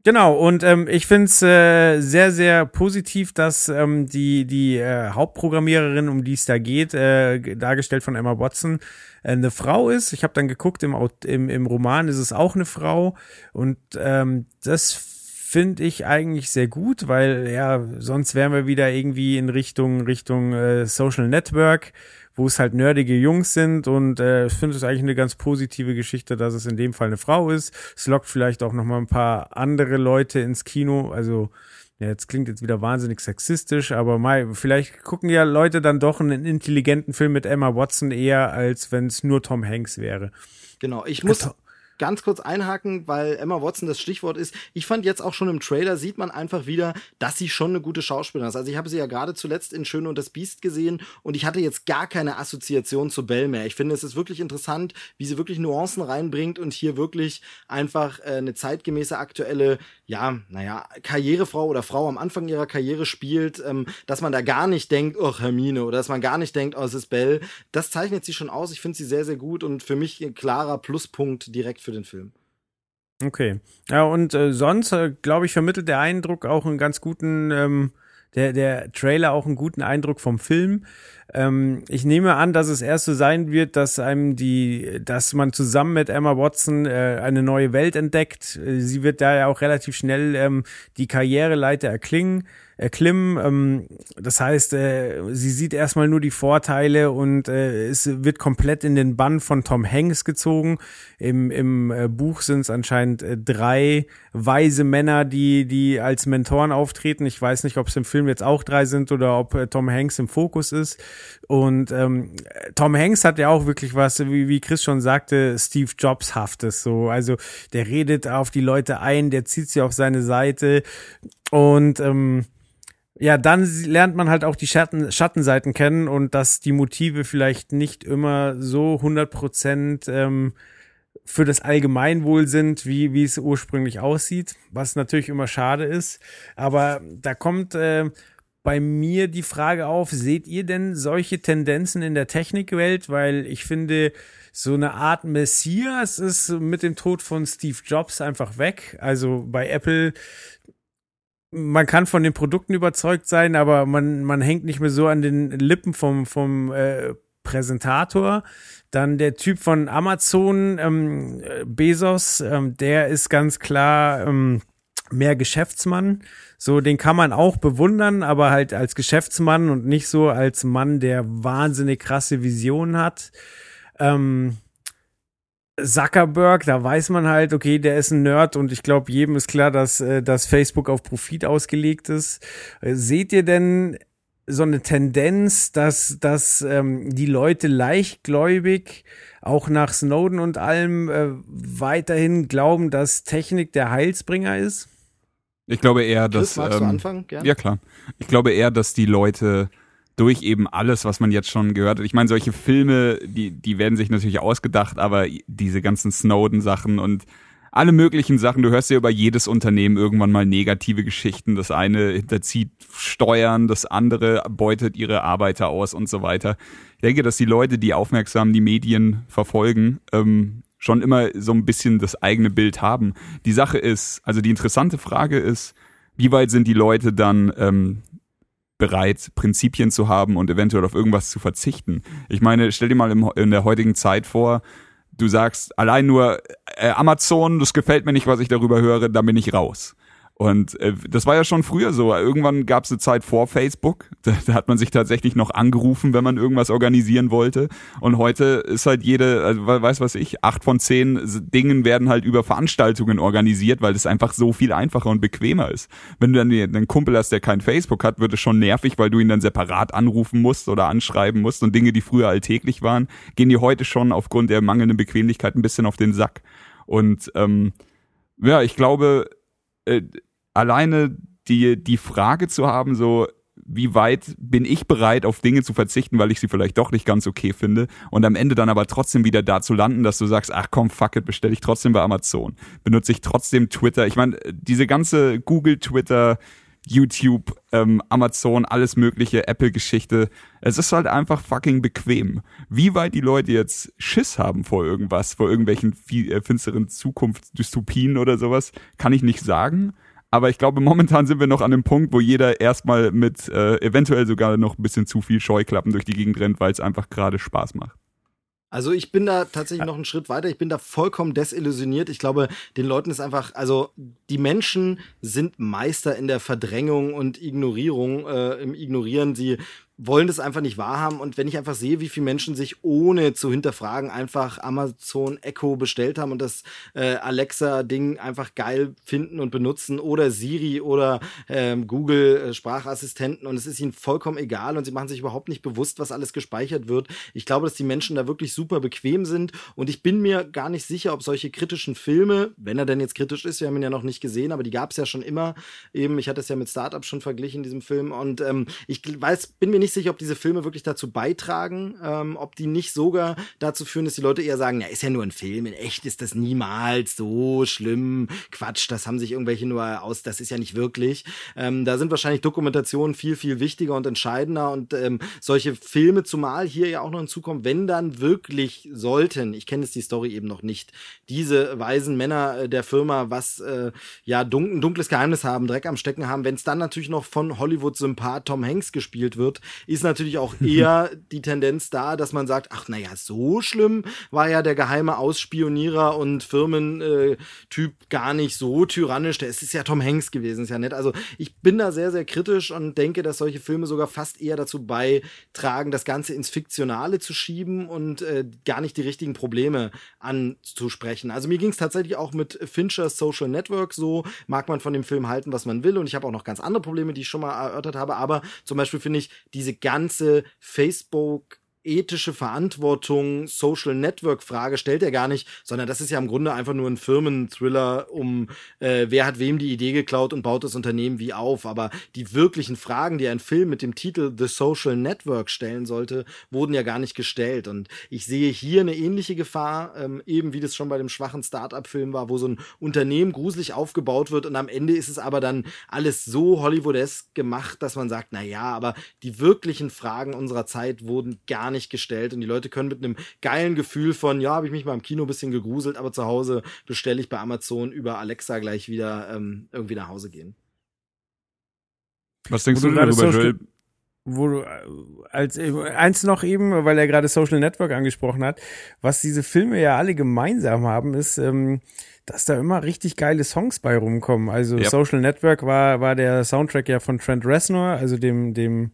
Genau, und ähm, ich find's äh, sehr, sehr positiv, dass ähm, die, die äh, Hauptprogrammiererin, um die es da geht, äh, dargestellt von Emma Watson, äh, eine Frau ist. Ich habe dann geguckt, im, im, im Roman ist es auch eine Frau. Und ähm, das finde ich eigentlich sehr gut, weil ja, sonst wären wir wieder irgendwie in Richtung, Richtung äh, Social Network, wo es halt nerdige Jungs sind und äh, ich finde es eigentlich eine ganz positive Geschichte, dass es in dem Fall eine Frau ist. Es lockt vielleicht auch noch mal ein paar andere Leute ins Kino, also ja, jetzt klingt jetzt wieder wahnsinnig sexistisch, aber mal, vielleicht gucken ja Leute dann doch einen intelligenten Film mit Emma Watson eher, als wenn es nur Tom Hanks wäre. Genau, ich muss to- ganz kurz einhaken, weil Emma Watson das Stichwort ist. Ich fand jetzt auch schon im Trailer sieht man einfach wieder, dass sie schon eine gute Schauspielerin ist. Also ich habe sie ja gerade zuletzt in Schön und das Biest gesehen und ich hatte jetzt gar keine Assoziation zu Belle mehr. Ich finde, es ist wirklich interessant, wie sie wirklich Nuancen reinbringt und hier wirklich einfach äh, eine zeitgemäße aktuelle, ja, naja, Karrierefrau oder Frau am Anfang ihrer Karriere spielt, ähm, dass man da gar nicht denkt, oh Hermine, oder dass man gar nicht denkt, oh, es ist Belle. Das zeichnet sie schon aus. Ich finde sie sehr, sehr gut und für mich ein klarer Pluspunkt direkt für den Film. Okay. Ja, und äh, sonst, äh, glaube ich, vermittelt der Eindruck auch einen ganz guten, ähm, der, der Trailer auch einen guten Eindruck vom Film. Ähm, ich nehme an, dass es erst so sein wird, dass einem die, dass man zusammen mit Emma Watson äh, eine neue Welt entdeckt. Äh, Sie wird da ja auch relativ schnell ähm, die Karriereleiter erklingen, erklimmen. Ähm, das heißt, äh, sie sieht erstmal nur die Vorteile und äh, es wird komplett in den Bann von Tom Hanks gezogen. Im, im äh, Buch sind es anscheinend äh, drei weise Männer, die, die als Mentoren auftreten. Ich weiß nicht, ob es im Film jetzt auch drei sind oder ob äh, Tom Hanks im Fokus ist. Und ähm, Tom Hanks hat ja auch wirklich was, wie, wie Chris schon sagte, Steve Jobs-haftes. So, also der redet auf die Leute ein, der zieht sie auf seine Seite und ähm, ja, dann lernt man halt auch die Schatten, Schattenseiten kennen und dass die Motive vielleicht nicht immer so 100 Prozent ähm, für das Allgemeinwohl sind, wie, wie es ursprünglich aussieht, was natürlich immer schade ist. Aber da kommt äh, bei mir die Frage auf, seht ihr denn solche Tendenzen in der Technikwelt? Weil ich finde, so eine Art Messias ist mit dem Tod von Steve Jobs einfach weg. Also bei Apple man kann von den Produkten überzeugt sein, aber man, man hängt nicht mehr so an den Lippen vom, vom äh, Präsentator. Dann der Typ von Amazon, ähm, äh, Bezos, ähm, der ist ganz klar ähm, mehr Geschäftsmann. So, den kann man auch bewundern, aber halt als Geschäftsmann und nicht so als Mann, der wahnsinnig krasse Visionen hat. Ähm, Zuckerberg, da weiß man halt, okay, der ist ein Nerd und ich glaube, jedem ist klar, dass, äh, dass Facebook auf Profit ausgelegt ist. Äh, Seht ihr denn so eine Tendenz, dass, dass ähm, die Leute leichtgläubig auch nach Snowden und allem äh, weiterhin glauben, dass Technik der Heilsbringer ist? Ich glaube eher, Chris, dass. magst du ähm, anfangen? Gern? Ja, klar. Ich glaube eher, dass die Leute durch eben alles, was man jetzt schon gehört hat. Ich meine, solche Filme, die, die werden sich natürlich ausgedacht, aber diese ganzen Snowden-Sachen und alle möglichen Sachen, du hörst ja über jedes Unternehmen irgendwann mal negative Geschichten. Das eine hinterzieht Steuern, das andere beutet ihre Arbeiter aus und so weiter. Ich denke, dass die Leute, die aufmerksam die Medien verfolgen, ähm, schon immer so ein bisschen das eigene Bild haben. Die Sache ist, also die interessante Frage ist, wie weit sind die Leute dann ähm, bereit, Prinzipien zu haben und eventuell auf irgendwas zu verzichten? Ich meine, stell dir mal im, in der heutigen Zeit vor, du sagst allein nur äh, Amazon, das gefällt mir nicht, was ich darüber höre, dann bin ich raus. Und äh, das war ja schon früher so. Irgendwann gab es eine Zeit vor Facebook. Da, da hat man sich tatsächlich noch angerufen, wenn man irgendwas organisieren wollte. Und heute ist halt jede, also we- weiß was ich, acht von zehn Dingen werden halt über Veranstaltungen organisiert, weil das einfach so viel einfacher und bequemer ist. Wenn du dann einen Kumpel hast, der kein Facebook hat, wird es schon nervig, weil du ihn dann separat anrufen musst oder anschreiben musst. Und Dinge, die früher alltäglich waren, gehen dir heute schon aufgrund der mangelnden Bequemlichkeit ein bisschen auf den Sack. Und ähm, ja, ich glaube, äh, alleine die, die Frage zu haben, so, wie weit bin ich bereit, auf Dinge zu verzichten, weil ich sie vielleicht doch nicht ganz okay finde und am Ende dann aber trotzdem wieder da zu landen, dass du sagst, ach komm, fuck it, bestelle ich trotzdem bei Amazon. Benutze ich trotzdem Twitter. Ich meine, diese ganze Google, Twitter, YouTube, ähm, Amazon, alles mögliche, Apple-Geschichte. Es ist halt einfach fucking bequem. Wie weit die Leute jetzt Schiss haben vor irgendwas, vor irgendwelchen äh, finsteren Zukunftsdystopien oder sowas, kann ich nicht sagen. Aber ich glaube, momentan sind wir noch an dem Punkt, wo jeder erstmal mit äh, eventuell sogar noch ein bisschen zu viel Scheuklappen durch die Gegend rennt, weil es einfach gerade Spaß macht. Also ich bin da tatsächlich noch einen Schritt weiter. Ich bin da vollkommen desillusioniert. Ich glaube, den Leuten ist einfach, also die Menschen sind Meister in der Verdrängung und Ignorierung, äh, im Ignorieren. Sie wollen das einfach nicht wahrhaben. Und wenn ich einfach sehe, wie viele Menschen sich ohne zu hinterfragen einfach Amazon Echo bestellt haben und das äh, Alexa-Ding einfach geil finden und benutzen oder Siri oder ähm, Google äh, Sprachassistenten und es ist ihnen vollkommen egal und sie machen sich überhaupt nicht bewusst, was alles gespeichert wird. Ich glaube, dass die Menschen da wirklich super bequem sind und ich bin mir gar nicht sicher, ob solche kritischen Filme, wenn er denn jetzt kritisch ist, wir haben ihn ja noch nicht gesehen, aber die gab es ja schon immer. Eben, ich hatte es ja mit Startup schon verglichen, diesem Film und ähm, ich weiß, bin mir nicht nicht sicher, ob diese Filme wirklich dazu beitragen, ähm, ob die nicht sogar dazu führen, dass die Leute eher sagen, ja, ist ja nur ein Film, in echt ist das niemals so schlimm, Quatsch, das haben sich irgendwelche nur aus, das ist ja nicht wirklich. Ähm, da sind wahrscheinlich Dokumentationen viel, viel wichtiger und entscheidender und ähm, solche Filme, zumal hier ja auch noch hinzukommen, wenn dann wirklich sollten, ich kenne jetzt die Story eben noch nicht, diese weisen Männer äh, der Firma was äh, ja dun dunkles Geheimnis haben, Dreck am Stecken haben, wenn es dann natürlich noch von Hollywood-Sympath Tom Hanks gespielt wird, ist natürlich auch eher die Tendenz da, dass man sagt, ach naja, so schlimm war ja der geheime Ausspionierer und Firmentyp äh, gar nicht so tyrannisch. Der ist ja Tom Hanks gewesen, ist ja nett. Also ich bin da sehr, sehr kritisch und denke, dass solche Filme sogar fast eher dazu beitragen, das Ganze ins Fiktionale zu schieben und äh, gar nicht die richtigen Probleme anzusprechen. Also mir ging es tatsächlich auch mit Finchers Social Network so, mag man von dem Film halten, was man will und ich habe auch noch ganz andere Probleme, die ich schon mal erörtert habe, aber zum Beispiel finde ich diese diese ganze Facebook ethische Verantwortung, Social Network Frage stellt er gar nicht, sondern das ist ja im Grunde einfach nur ein Firmenthriller um äh, wer hat wem die Idee geklaut und baut das Unternehmen wie auf. Aber die wirklichen Fragen, die ein Film mit dem Titel The Social Network stellen sollte, wurden ja gar nicht gestellt. Und ich sehe hier eine ähnliche Gefahr, ähm, eben wie das schon bei dem schwachen Start-up-Film war, wo so ein Unternehmen gruselig aufgebaut wird und am Ende ist es aber dann alles so Hollywoodesk gemacht, dass man sagt, na ja, aber die wirklichen Fragen unserer Zeit wurden gar nicht gestellt und die Leute können mit einem geilen Gefühl von, ja, habe ich mich mal im Kino ein bisschen gegruselt, aber zu Hause bestelle ich bei Amazon über Alexa gleich wieder ähm, irgendwie nach Hause gehen. Was denkst du, du darüber, Joel? wo du äh, als eins noch eben, weil er gerade Social Network angesprochen hat, was diese Filme ja alle gemeinsam haben, ist, ähm, dass da immer richtig geile Songs bei rumkommen. Also yep. Social Network war war der Soundtrack ja von Trent Reznor, also dem dem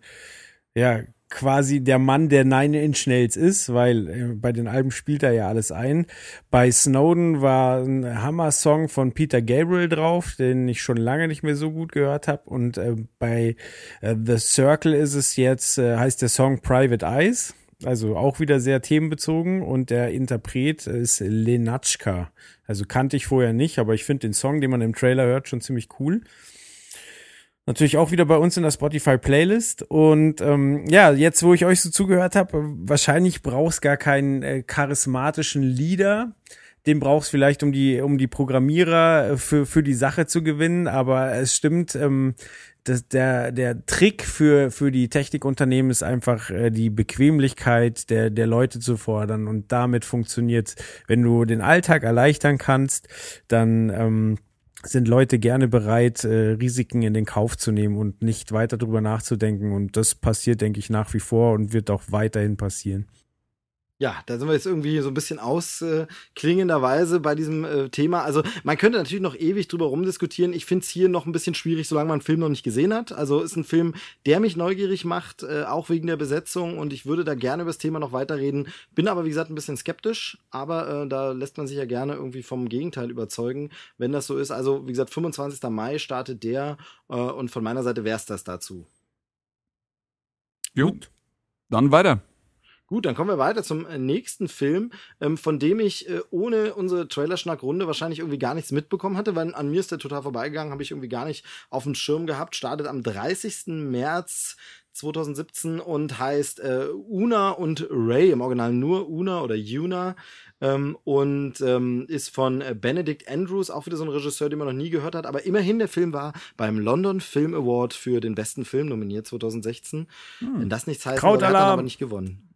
ja quasi der Mann, der Nine Inch Nails ist, weil äh, bei den Alben spielt er ja alles ein. Bei Snowden war ein Hammer-Song von Peter Gabriel drauf, den ich schon lange nicht mehr so gut gehört habe. Und äh, bei äh, The Circle ist es jetzt, äh, heißt der Song Private Eyes. Also auch wieder sehr themenbezogen und der Interpret ist Lenatschka. Also kannte ich vorher nicht, aber ich finde den Song, den man im Trailer hört, schon ziemlich cool. Natürlich auch wieder bei uns in der Spotify-Playlist. Und ähm, ja, jetzt, wo ich euch so zugehört habe, wahrscheinlich brauchst gar keinen äh, charismatischen Leader. Den brauchst vielleicht, um die, um die Programmierer äh, für, für die Sache zu gewinnen. Aber es stimmt, ähm, das, der, der Trick für, für die Technikunternehmen ist einfach äh, die Bequemlichkeit der, der Leute zu fordern. Und damit funktioniert, wenn du den Alltag erleichtern kannst, dann ähm, sind Leute gerne bereit, äh, Risiken in den Kauf zu nehmen und nicht weiter drüber nachzudenken. Und das passiert, denke ich, nach wie vor und wird auch weiterhin passieren. Ja, da sind wir jetzt irgendwie so ein bisschen ausklingenderweise bei diesem äh, Thema. Also man könnte natürlich noch ewig drüber rumdiskutieren. Ich finde es hier noch ein bisschen schwierig, solange man einen Film noch nicht gesehen hat. Also ist ein Film, der mich neugierig macht, äh, auch wegen der Besetzung. Und ich würde da gerne über das Thema noch weiterreden. Bin aber, wie gesagt, ein bisschen skeptisch. Aber äh, da lässt man sich ja gerne irgendwie vom Gegenteil überzeugen, wenn das so ist. Also, wie gesagt, 25. Mai startet der. Äh, und von meiner Seite wär's das dazu. Gut. Dann weiter. Gut, dann kommen wir weiter zum äh, nächsten Film, ähm, von dem ich äh, ohne unsere Trailerschnack-Runde wahrscheinlich irgendwie gar nichts mitbekommen hatte, weil an mir ist der total vorbeigegangen, habe ich irgendwie gar nicht auf dem Schirm gehabt. Startet am 30. März 2017 und heißt äh, Una und Ray, im Original nur Una oder Una. Ähm, und ähm, ist von äh, Benedict Andrews, auch wieder so ein Regisseur, den man noch nie gehört hat. Aber immerhin, der Film war beim London Film Award für den besten Film nominiert 2016. Wenn das nichts heißt, hat dann Krautalarm. aber nicht gewonnen.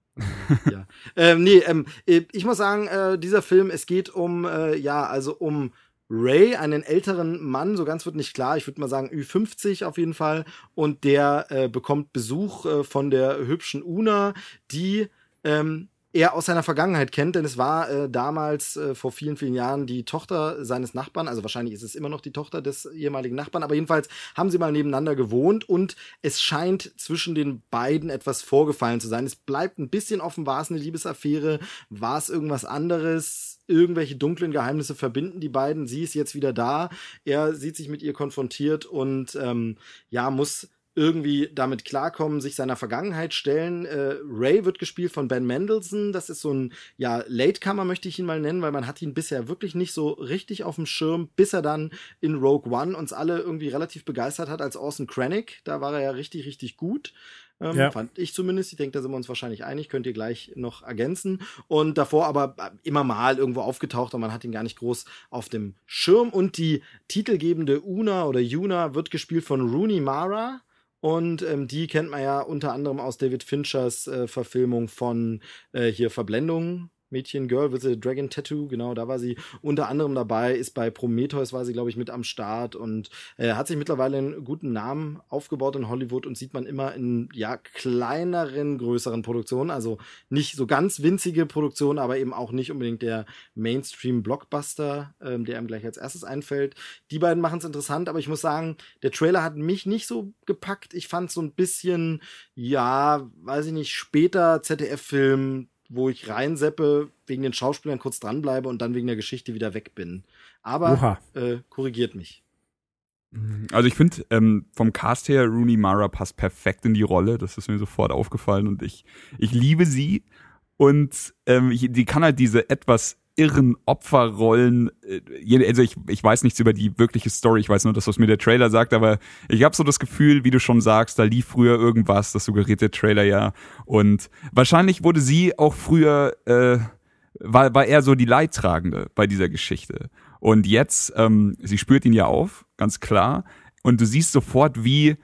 Ja. ähm, nee, ähm, äh, ich muss sagen, äh, dieser Film, es geht um, äh, ja, also um Ray, einen älteren Mann, so ganz wird nicht klar, ich würde mal sagen Ü50 auf jeden Fall, und der äh, bekommt Besuch äh, von der hübschen Una, die ähm, er aus seiner Vergangenheit kennt, denn es war äh, damals äh, vor vielen, vielen Jahren die Tochter seines Nachbarn, also wahrscheinlich ist es immer noch die Tochter des ehemaligen Nachbarn, aber jedenfalls haben sie mal nebeneinander gewohnt und es scheint zwischen den beiden etwas vorgefallen zu sein. Es bleibt ein bisschen offen, war es eine Liebesaffäre, war es irgendwas anderes, irgendwelche dunklen Geheimnisse verbinden die beiden. Sie ist jetzt wieder da, er sieht sich mit ihr konfrontiert und ähm, ja, muss irgendwie damit klarkommen, sich seiner Vergangenheit stellen. Äh, Ray wird gespielt von Ben Mendelssohn. Das ist so ein, ja, Latecomer möchte ich ihn mal nennen, weil man hat ihn bisher wirklich nicht so richtig auf dem Schirm, bis er dann in Rogue One uns alle irgendwie relativ begeistert hat als Orson Krennic. Da war er ja richtig, richtig gut. Ähm, Ja. Fand ich zumindest. Ich denke, da sind wir uns wahrscheinlich einig. Könnt ihr gleich noch ergänzen. Und davor aber immer mal irgendwo aufgetaucht und man hat ihn gar nicht groß auf dem Schirm. Und die titelgebende Una oder Yuna wird gespielt von Rooney Mara. Und ähm, die kennt man ja unter anderem aus David Finchers äh, Verfilmung von äh, hier Verblendung. Mädchen Girl with a Dragon Tattoo, genau, da war sie unter anderem dabei, ist bei Prometheus war sie, glaube ich, mit am Start und äh, hat sich mittlerweile einen guten Namen aufgebaut in Hollywood und sieht man immer in ja kleineren, größeren Produktionen, also nicht so ganz winzige Produktionen, aber eben auch nicht unbedingt der Mainstream-Blockbuster, ähm, der einem gleich als erstes einfällt. Die beiden machen es interessant, aber ich muss sagen, der Trailer hat mich nicht so gepackt. Ich fand so ein bisschen, ja, weiß ich nicht, später ZDF-Film, wo ich reinseppe, wegen den Schauspielern kurz dranbleibe und dann wegen der Geschichte wieder weg bin. Aber äh, korrigiert mich. Also ich finde ähm, vom Cast her Rooney Mara passt perfekt in die Rolle. Das ist mir sofort aufgefallen und ich ich liebe sie und ähm, ich, die kann halt diese etwas irren Opferrollen. Äh, also ich ich weiß nichts über die wirkliche Story. Ich weiß nur das, was mir der Trailer sagt. Aber ich habe so das Gefühl, wie du schon sagst, da lief früher irgendwas. Das suggeriert der Trailer ja. Und wahrscheinlich wurde sie auch früher äh, war, war er so die Leidtragende bei dieser Geschichte. Und jetzt, ähm, sie spürt ihn ja auf, ganz klar. Und du siehst sofort, wie,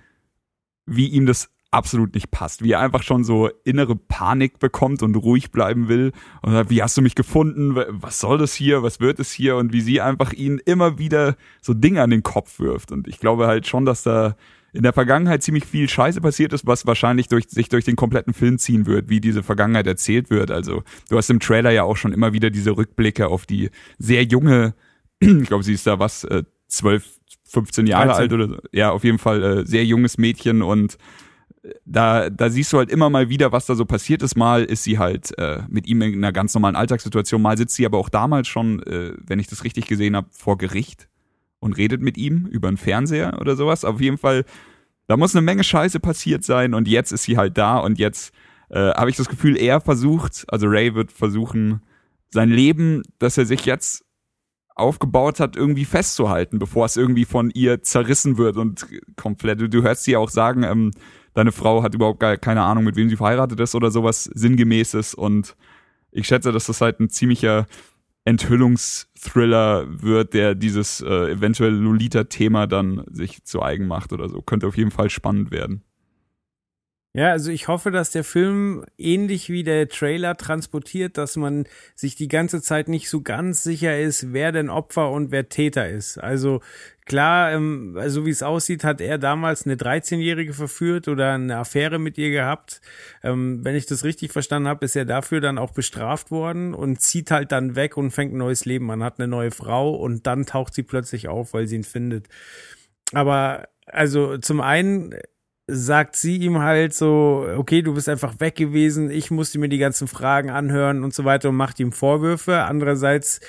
wie ihm das absolut nicht passt. Wie er einfach schon so innere Panik bekommt und ruhig bleiben will. Und sagt, wie hast du mich gefunden? Was soll das hier? Was wird es hier? Und wie sie einfach ihn immer wieder so Dinge an den Kopf wirft. Und ich glaube halt schon, dass da in der Vergangenheit ziemlich viel Scheiße passiert ist, was wahrscheinlich durch, sich durch den kompletten Film ziehen wird, wie diese Vergangenheit erzählt wird. Also du hast im Trailer ja auch schon immer wieder diese Rückblicke auf die sehr junge, ich glaube, sie ist da was, äh, 12, 15 Jahre 13. alt oder so. ja, auf jeden Fall äh, sehr junges Mädchen und da, da siehst du halt immer mal wieder, was da so passiert ist. Mal ist sie halt äh, mit ihm in einer ganz normalen Alltagssituation, mal sitzt sie aber auch damals schon, äh, wenn ich das richtig gesehen habe, vor Gericht und redet mit ihm über einen Fernseher oder sowas. Auf jeden Fall, da muss eine Menge Scheiße passiert sein und jetzt ist sie halt da und jetzt äh, habe ich das Gefühl, er versucht, also Ray wird versuchen, sein Leben, das er sich jetzt aufgebaut hat, irgendwie festzuhalten, bevor es irgendwie von ihr zerrissen wird und komplett. Du, du hörst sie auch sagen, ähm, deine Frau hat überhaupt gar keine Ahnung, mit wem sie verheiratet ist oder sowas sinngemäßes und ich schätze, dass das halt ein ziemlicher Enthüllungsthriller wird, der dieses äh, eventuell Lolita-Thema dann sich zu eigen macht oder so. Könnte auf jeden Fall spannend werden. Ja, also ich hoffe, dass der Film ähnlich wie der Trailer transportiert, dass man sich die ganze Zeit nicht so ganz sicher ist, wer denn Opfer und wer Täter ist. Also klar, ähm, so wie es aussieht, hat er damals eine 13-Jährige verführt oder eine Affäre mit ihr gehabt. Ähm, wenn ich das richtig verstanden habe, ist er dafür dann auch bestraft worden und zieht halt dann weg und fängt ein neues Leben an, hat eine neue Frau und dann taucht sie plötzlich auf, weil sie ihn findet. Aber also zum einen sagt sie ihm halt so, okay, du bist einfach weg gewesen, ich musste mir die ganzen Fragen anhören und so weiter und macht ihm Vorwürfe. Andererseits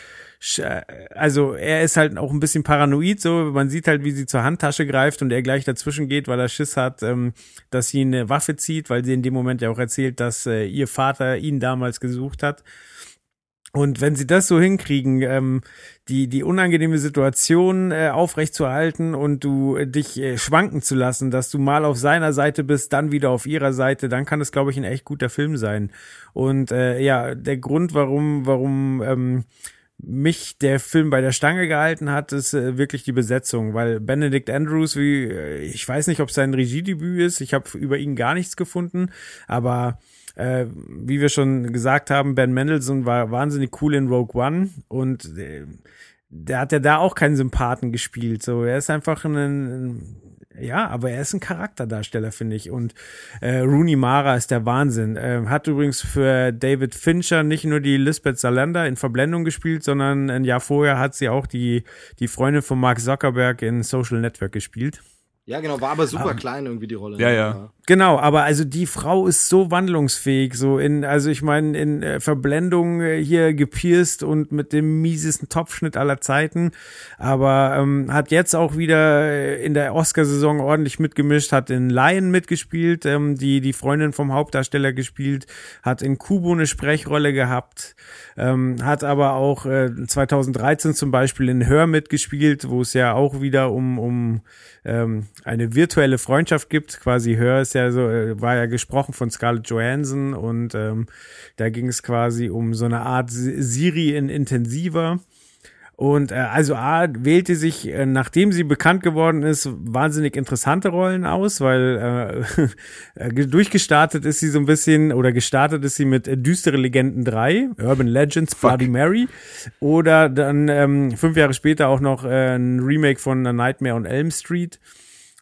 also er ist halt auch ein bisschen paranoid, so man sieht halt, wie sie zur Handtasche greift und er gleich dazwischen geht, weil er Schiss hat, ähm, dass sie eine Waffe zieht, weil sie in dem Moment ja auch erzählt, dass äh, ihr Vater ihn damals gesucht hat. Und wenn sie das so hinkriegen, ähm, die, die unangenehme Situation äh, aufrechtzuerhalten und du äh, dich äh, schwanken zu lassen, dass du mal auf seiner Seite bist, dann wieder auf ihrer Seite, dann kann es, glaube ich, ein echt guter Film sein. Und äh, ja, der Grund, warum, warum ähm, mich der Film bei der Stange gehalten hat, ist äh, wirklich die Besetzung, weil Benedict Andrews, wie äh, ich weiß nicht, ob sein Regiedebüt ist, ich habe über ihn gar nichts gefunden, aber äh, wie wir schon gesagt haben, Ben Mendelssohn war wahnsinnig cool in Rogue One. Und äh, der hat ja da auch keinen Sympathen gespielt. So, er ist einfach ein, ein ja, aber er ist ein Charakterdarsteller, finde ich. Und äh, Rooney Mara ist der Wahnsinn. Äh, hat übrigens für David Fincher nicht nur die Lisbeth Salander in Verblendung gespielt, sondern ein Jahr vorher hat sie auch die, die Freundin von Mark Zuckerberg in Social Network gespielt. Ja, genau, war aber super klein irgendwie die Rolle. Ja, ja. Genau, aber also die Frau ist so wandlungsfähig, so in, also ich meine, in äh, Verblendung äh, hier gepierst und mit dem miesesten Topfschnitt aller Zeiten, aber ähm, hat jetzt auch wieder äh, in der Oscarsaison ordentlich mitgemischt, hat in Lion mitgespielt, ähm, die die Freundin vom Hauptdarsteller gespielt, hat in Kubo eine Sprechrolle gehabt, ähm, hat aber auch äh, 2013 zum Beispiel in Hör mitgespielt, wo es ja auch wieder um um ähm, eine virtuelle Freundschaft gibt. Quasi Hör ist ja so, äh, war ja gesprochen von Scarlett Johansson und ähm, da ging es quasi um so eine Art Si- Siri in intensiver. Und äh, also A wählte sich, äh, nachdem sie bekannt geworden ist, wahnsinnig interessante Rollen aus, weil äh, äh, durchgestartet ist sie so ein bisschen, oder gestartet ist sie mit äh, Düstere Legenden 3, Urban Legends, Bloody Mary, oder dann ähm, fünf Jahre später auch noch äh, ein Remake von A Nightmare on Elm Street.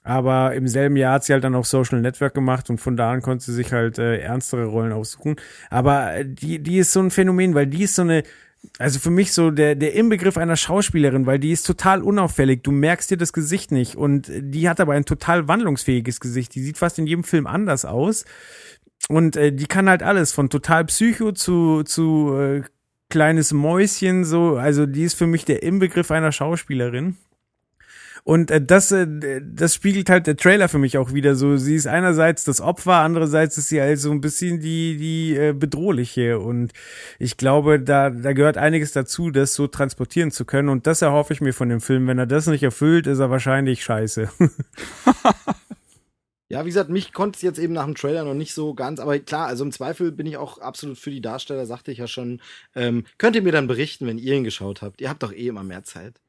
Aber im selben Jahr hat sie halt dann auch Social Network gemacht und von da an konnte sie sich halt äh, ernstere Rollen aussuchen. Aber äh, die, die ist so ein Phänomen, weil die ist so eine, also für mich so der, der Inbegriff einer Schauspielerin, weil die ist total unauffällig. Du merkst dir das Gesicht nicht. Und die hat aber ein total wandlungsfähiges Gesicht. Die sieht fast in jedem Film anders aus. Und äh, die kann halt alles, von total Psycho zu, zu äh, kleines Mäuschen, so. Also die ist für mich der Inbegriff einer Schauspielerin. Und äh, das, äh, das spiegelt halt der Trailer für mich auch wieder so. Sie ist einerseits das Opfer, andererseits ist sie halt so ein bisschen die, die äh, bedrohliche. Und ich glaube, da, da gehört einiges dazu, das so transportieren zu können. Und das erhoffe ich mir von dem Film. Wenn er das nicht erfüllt, ist er wahrscheinlich scheiße. Ja, wie gesagt, mich konnte es jetzt eben nach dem Trailer noch nicht so ganz, aber klar, also im Zweifel bin ich auch absolut für die Darsteller, sagte ich ja schon. Ähm, könnt ihr mir dann berichten, wenn ihr ihn geschaut habt? Ihr habt doch eh immer mehr Zeit.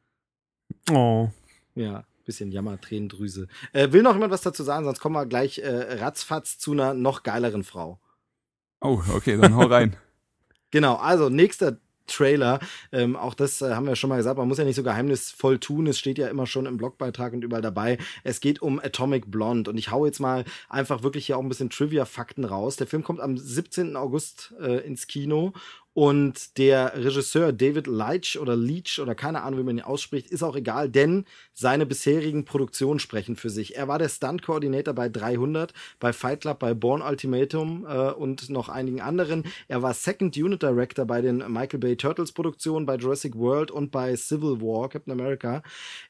oh. Ja, bisschen Jammer, Tränendrüse. Äh, will noch jemand was dazu sagen, sonst kommen wir gleich äh, ratzfatz zu einer noch geileren Frau. Oh, okay, dann hau rein. Genau, also nächster Trailer, ähm, auch das äh, haben wir schon mal gesagt, man muss ja nicht so geheimnisvoll tun, es steht ja immer schon im Blogbeitrag und überall dabei. Es geht um Atomic Blonde und ich hau jetzt mal einfach wirklich hier auch ein bisschen Trivia-Fakten raus. Der Film kommt am 17. August äh, ins Kino und der Regisseur David Leitch oder Leach oder keine Ahnung, wie man ihn ausspricht, ist auch egal, denn seine bisherigen Produktionen sprechen für sich. Er war der Stunt-Coordinator bei 300, bei Fight Club, bei Born Ultimatum äh, und noch einigen anderen. Er war Second Unit Director bei den Michael Bay Turtles Produktionen, bei Jurassic World und bei Civil War, Captain America.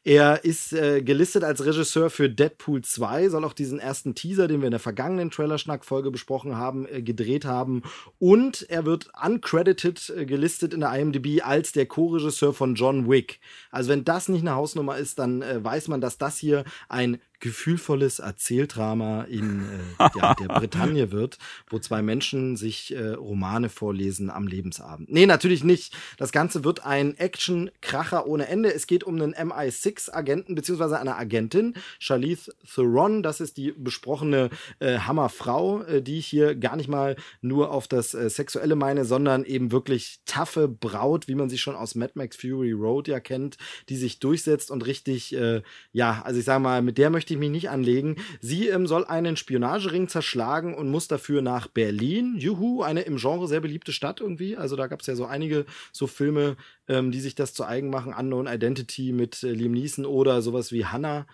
Er ist äh, gelistet als Regisseur für Deadpool 2, soll auch diesen ersten Teaser, den wir in der vergangenen Trailer-Schnack-Folge besprochen haben, äh, gedreht haben. Und er wird uncredited äh, gelistet in der IMDb als der Co-Regisseur von John Wick. Also wenn das nicht eine Hausnummer ist, dann äh, weiß man, dass das hier ein gefühlvolles Erzähldrama in äh, ja, der Bretagne wird, wo zwei Menschen sich äh, Romane vorlesen am Lebensabend. Nee, natürlich nicht. Das Ganze wird ein Action-Kracher ohne Ende. Es geht um einen MI6-Agenten beziehungsweise eine Agentin, Charlize Theron. Das ist die besprochene äh, Hammerfrau, äh, die ich hier gar nicht mal nur auf das äh, Sexuelle meine, sondern eben wirklich taffe Braut, wie man sie schon aus Mad Max Fury Road ja kennt, die sich durchsetzt und richtig, äh, ja, also ich sage mal, mit der möchte ich mich nicht anlegen. Sie ähm, soll einen Spionagering zerschlagen und muss dafür nach Berlin. Juhu, eine im Genre sehr beliebte Stadt irgendwie. Also da gab es ja so einige so Filme, ähm, die sich das zu eigen machen. Unknown Identity mit äh, Liam Neeson oder sowas wie Hannah.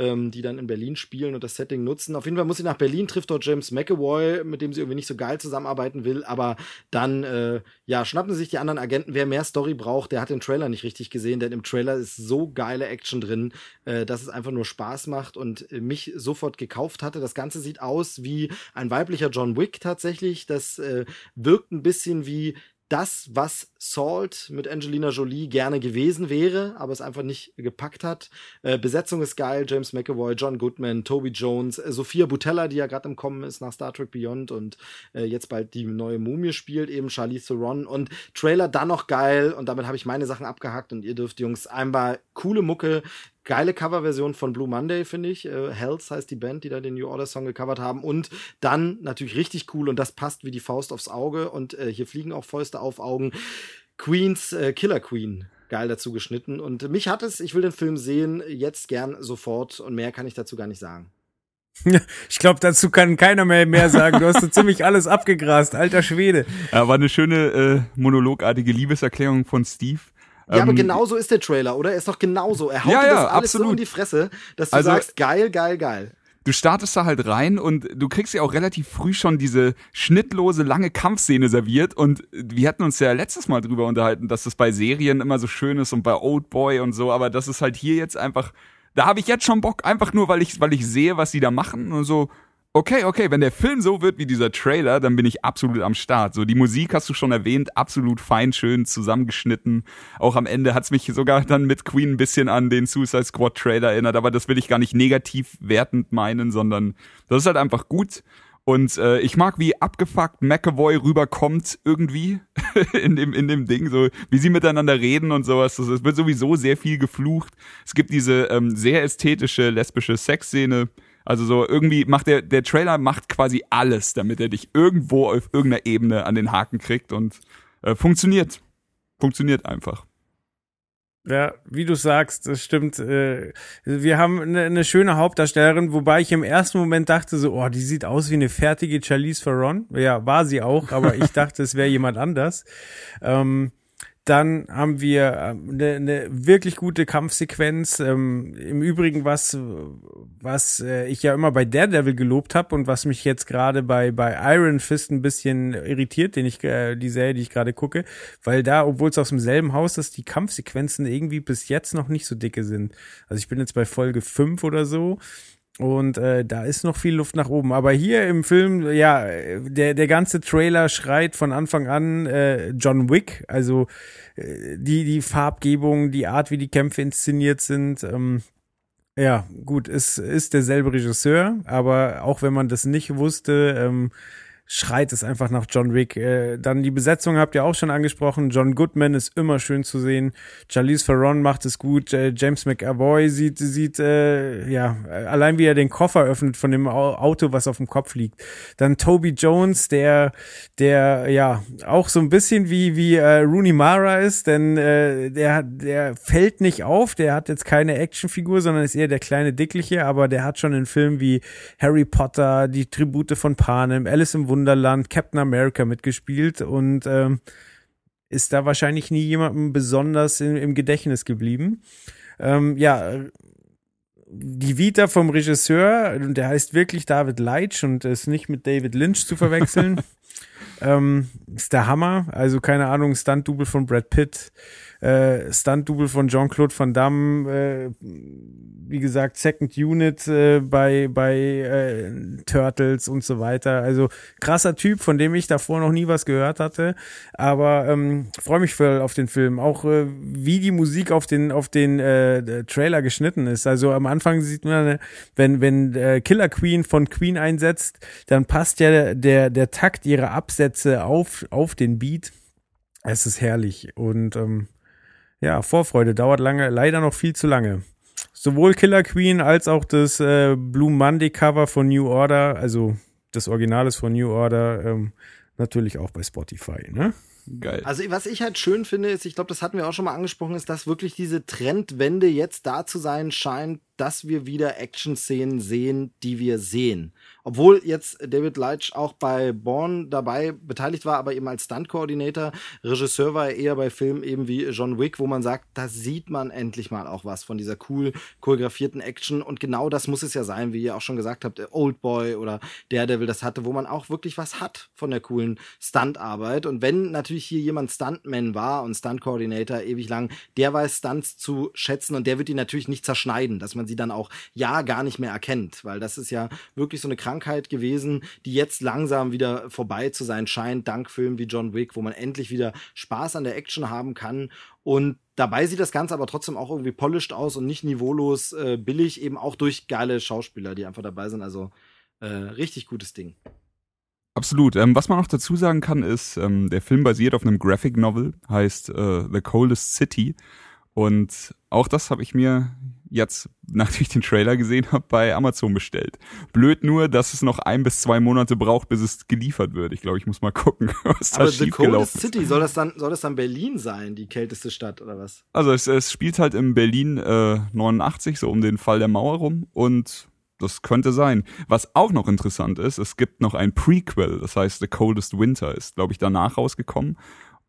Ähm, die dann in Berlin spielen und das Setting nutzen. Auf jeden Fall muss sie nach Berlin, trifft dort James McAvoy, mit dem sie irgendwie nicht so geil zusammenarbeiten will, aber dann, äh, ja, schnappen sie sich die anderen Agenten. Wer mehr Story braucht, der hat den Trailer nicht richtig gesehen, denn im Trailer ist so geile Action drin, äh, dass es einfach nur Spaß macht und äh, mich sofort gekauft hatte. Das Ganze sieht aus wie ein weiblicher John Wick tatsächlich. Das äh, wirkt ein bisschen wie das, was Salt mit Angelina Jolie gerne gewesen wäre, aber es einfach nicht gepackt hat. Äh, Besetzung ist geil, James McAvoy, John Goodman, Toby Jones, äh, Sophia Butella, die ja gerade im Kommen ist nach Star Trek Beyond und äh, jetzt bald die neue Mumie spielt, eben Charlize Theron und Trailer dann noch geil und damit habe ich meine Sachen abgehakt und ihr dürft Jungs einmal coole Mucke, geile Coverversion von Blue Monday, finde ich. Äh, Hells heißt die Band, die da den New Order Song gecovert haben. Und dann natürlich richtig cool und das passt wie die Faust aufs Auge. Und äh, hier fliegen auch Fäuste auf Augen. Queens äh, Killer Queen. Geil dazu geschnitten. Und mich hat es, ich will den Film sehen, jetzt gern sofort. Und mehr kann ich dazu gar nicht sagen. Ich glaube, dazu kann keiner mehr mehr sagen. Du hast so ziemlich alles abgegrast, alter Schwede. Ja, war eine schöne äh, monologartige Liebeserklärung von Steve. Ja, aber Ähm, genauso ist der Trailer, oder? Er ist doch genauso. Er haut Ja, dir ja, das alles so absolut. in die Fresse, dass du Also- sagst, geil, geil, geil. Du startest da halt rein und du kriegst ja auch relativ früh schon diese schnittlose, lange Kampfszene serviert und wir hatten uns ja letztes Mal drüber unterhalten, dass das bei Serien immer so schön ist und bei Old Boy und so, aber das ist halt hier jetzt einfach, da habe ich jetzt schon Bock, einfach nur, weil ich, weil ich sehe, was sie da machen und so, okay, okay, wenn der Film so wird wie dieser Trailer, dann bin ich absolut am Start. So, die Musik hast du schon erwähnt, absolut fein, schön zusammengeschnitten. Auch am Ende hat's mich sogar dann mit Queen ein bisschen an den Suicide Squad Trailer erinnert, aber das will ich gar nicht negativ wertend meinen, sondern das ist halt einfach gut. Und äh, ich mag, wie abgefuckt McAvoy rüberkommt irgendwie in dem, in dem Ding, so wie sie miteinander reden und sowas. Das, es wird sowieso sehr viel geflucht. Es gibt diese ähm, sehr ästhetische lesbische Sexszene. Also so irgendwie macht der, der Trailer macht quasi alles, damit er dich irgendwo auf irgendeiner Ebene an den Haken kriegt und äh, funktioniert. Funktioniert einfach. Ja, wie du sagst, das stimmt. Äh, Wir haben eine, eine schöne Hauptdarstellerin, wobei ich im ersten Moment dachte so, oh, die sieht aus wie eine fertige Charlize Theron. Ja, war sie auch, aber ich dachte, es wäre jemand anders. Ähm, dann haben wir eine, eine wirklich gute Kampfsequenz. Ähm, Im Übrigen was, was äh, ich ja immer bei Daredevil gelobt habe und was mich jetzt gerade bei bei Iron Fist ein bisschen irritiert, den ich äh, die Serie, die ich gerade gucke, weil da, obwohl es aus demselben Haus ist, die Kampfsequenzen irgendwie bis jetzt noch nicht so dicke sind. Also ich bin jetzt bei Folge 5 oder so. Und äh, da ist noch viel Luft nach oben. Aber hier im Film, ja, der, der ganze Trailer schreit von Anfang an äh, John Wick. Also äh, die, die Farbgebung, die Art, wie die Kämpfe inszeniert sind. Ähm, ja, gut, es ist derselbe Regisseur, aber auch wenn man das nicht wusste, ähm, schreit es einfach nach John Wick. Äh, dann die Besetzung habt ihr auch schon angesprochen. John Goodman ist immer schön zu sehen. Charlize Theron macht es gut. Äh, James McAvoy sieht, sieht, äh, ja, allein wie er den Koffer öffnet von dem Au- Auto, was auf dem Kopf liegt. Dann Toby Jones, der, der, ja, auch so ein bisschen wie, wie äh, Rooney Mara ist, denn äh, der, der fällt nicht auf. Der hat jetzt keine Actionfigur, sondern ist eher der kleine Dickliche, aber der hat schon in Filmen wie Harry Potter, die Tribute von Panem, Alice im Wunderland, Captain America mitgespielt und ähm, ist da wahrscheinlich nie jemandem besonders im, im Gedächtnis geblieben. Ähm, ja, die Vita vom Regisseur, und der heißt wirklich David Leitch und ist nicht mit David Lynch zu verwechseln. ähm, ist der Hammer. Also keine Ahnung, Stunt-Double von Brad Pitt, äh, Stunt-Double von Jean-Claude Van Damme, äh, wie gesagt, Second Unit äh, bei, bei äh, Turtles und so weiter. Also krasser Typ, von dem ich davor noch nie was gehört hatte. Aber ähm, freue mich voll auf den Film. Auch äh, wie die Musik auf den, auf den äh, Trailer geschnitten ist. Also am Anfang sieht man, wenn, wenn äh, Killer Queen von Queen einsetzt, dann passt ja der, der Takt ihrer Absätze auf, auf den Beat. Es ist herrlich. Und ähm, ja, Vorfreude dauert lange, leider noch viel zu lange. Sowohl Killer Queen als auch das äh, Blue Monday Cover von New Order, also das Original ist von New Order, ähm, natürlich auch bei Spotify, ne? Geil. Also was ich halt schön finde, ist, ich glaube, das hatten wir auch schon mal angesprochen, ist, dass wirklich diese Trendwende jetzt da zu sein scheint, dass wir wieder Action-Szenen sehen, die wir sehen. Obwohl jetzt David Leitch auch bei Bourne dabei beteiligt war, aber eben als Stunt-Coordinator. Regisseur war er eher bei Filmen eben wie John Wick, wo man sagt, da sieht man endlich mal auch was von dieser cool choreografierten Action. Und genau das muss es ja sein, wie ihr auch schon gesagt habt, Old Boy oder Daredevil das hatte, wo man auch wirklich was hat von der coolen Stuntarbeit. Und wenn natürlich hier jemand Stuntman war und Stunt-Coordinator ewig lang, der weiß Stunts zu schätzen und der wird die natürlich nicht zerschneiden, dass man sie dann auch ja gar nicht mehr erkennt, weil das ist ja wirklich so eine Krankheit gewesen, die jetzt langsam wieder vorbei zu sein scheint, dank Filmen wie John Wick, wo man endlich wieder Spaß an der Action haben kann. Und dabei sieht das Ganze aber trotzdem auch irgendwie polished aus und nicht niveaulos äh, billig, eben auch durch geile Schauspieler, die einfach dabei sind. Also äh, richtig gutes Ding. Absolut. Ähm, was man noch dazu sagen kann, ist, ähm, der Film basiert auf einem Graphic Novel, heißt äh, The Coldest City. Und auch das habe ich mir jetzt, nachdem ich den Trailer gesehen habe, bei Amazon bestellt. Blöd nur, dass es noch ein bis zwei Monate braucht, bis es geliefert wird. Ich glaube, ich muss mal gucken, was da Aber The Coldest ist. City, soll das, dann, soll das dann Berlin sein, die kälteste Stadt oder was? Also es, es spielt halt in Berlin äh, 89, so um den Fall der Mauer rum. Und das könnte sein. Was auch noch interessant ist, es gibt noch ein Prequel, das heißt The Coldest Winter, ist, glaube ich, danach rausgekommen.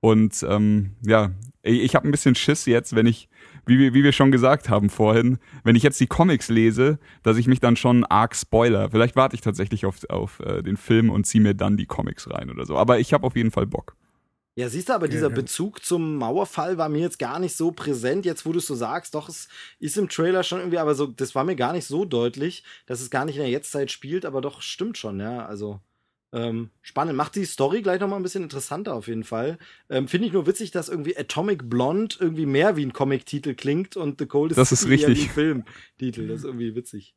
Und ähm, ja, ich, ich habe ein bisschen Schiss jetzt, wenn ich, wie, wir- wie wir schon gesagt haben vorhin, wenn ich jetzt die Comics lese, dass ich mich dann schon arg spoiler. Vielleicht warte ich tatsächlich auf, auf äh, den Film und ziehe mir dann die Comics rein oder so. Aber ich habe auf jeden Fall Bock. Ja, siehst du, aber dieser ja. Bezug zum Mauerfall war mir jetzt gar nicht so präsent, jetzt wo du es so sagst. Doch, es ist im Trailer schon irgendwie, aber so, das war mir gar nicht so deutlich, dass es gar nicht in der Jetztzeit spielt, aber doch stimmt schon, ja. Also ähm, spannend. Macht die Story gleich nochmal ein bisschen interessanter auf jeden Fall. Ähm, Finde ich nur witzig, dass irgendwie Atomic Blonde irgendwie mehr wie ein Comic-Titel klingt und The Cold Das ist eher wie richtig. ein Filmtitel. Das ist irgendwie witzig.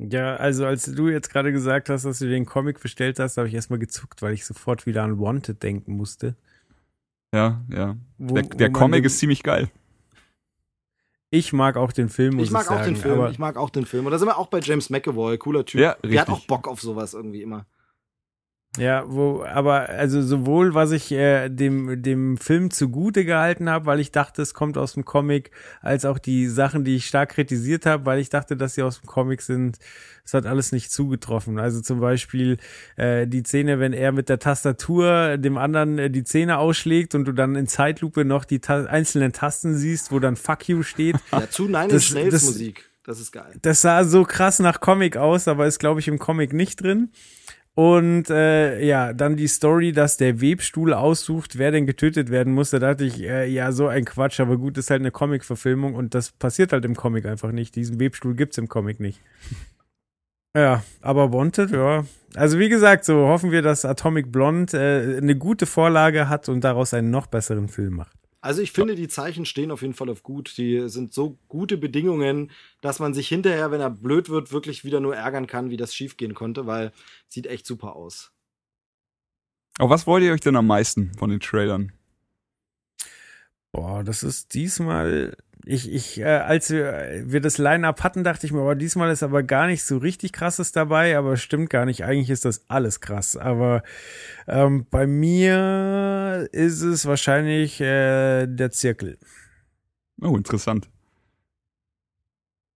Ja, also als du jetzt gerade gesagt hast, dass du den Comic bestellt hast, habe ich erstmal gezuckt, weil ich sofort wieder an Wanted denken musste. Ja, ja. Wo- der der Comic den- ist ziemlich geil. Ich mag auch den Film, muss Ich mag auch sagen, den Film. Ich mag auch den Film. Und da sind wir auch bei James McAvoy, cooler Typ. Ja, Der hat richtig. auch Bock auf sowas irgendwie immer. Ja, wo, aber also sowohl was ich äh, dem dem Film zugute gehalten habe, weil ich dachte, es kommt aus dem Comic, als auch die Sachen, die ich stark kritisiert habe, weil ich dachte, dass sie aus dem Comic sind. Es hat alles nicht zugetroffen. Also zum Beispiel äh, die Szene, wenn er mit der Tastatur dem anderen äh, die Zähne ausschlägt und du dann in Zeitlupe noch die ta einzelnen Tasten siehst, wo dann Fuck you steht. Ja, zu Nine Das- Inch Nails das- Musik. Das ist geil. Das sah so krass nach Comic aus, aber ist, glaube ich, im Comic nicht drin. Und äh, ja, dann die Story, dass der Webstuhl aussucht, wer denn getötet werden muss. Da dachte ich, äh, ja, so ein Quatsch, aber gut, ist halt eine Comic-Verfilmung und das passiert halt im Comic einfach nicht. Diesen Webstuhl gibt's im Comic nicht. Ja, aber Wanted, ja. Also wie gesagt, so hoffen wir, dass Atomic Blonde äh, eine gute Vorlage hat und daraus einen noch besseren Film macht. Also ich finde, die Zeichen stehen auf jeden Fall auf gut. Die sind so gute Bedingungen, dass man sich hinterher, wenn er blöd wird, wirklich wieder nur ärgern kann, wie das schiefgehen konnte, weil sieht echt super aus. Aber was wollt ihr euch denn am meisten von den Trailern? Boah, das ist diesmal. Ich, ich, äh, als wir, wir das Line-Up hatten, dachte ich mir, boah, diesmal ist aber gar nicht so richtig krasses dabei, aber stimmt gar nicht. Eigentlich ist das alles krass. Aber ähm, bei mir ist es wahrscheinlich äh, der Zirkel. Oh, interessant.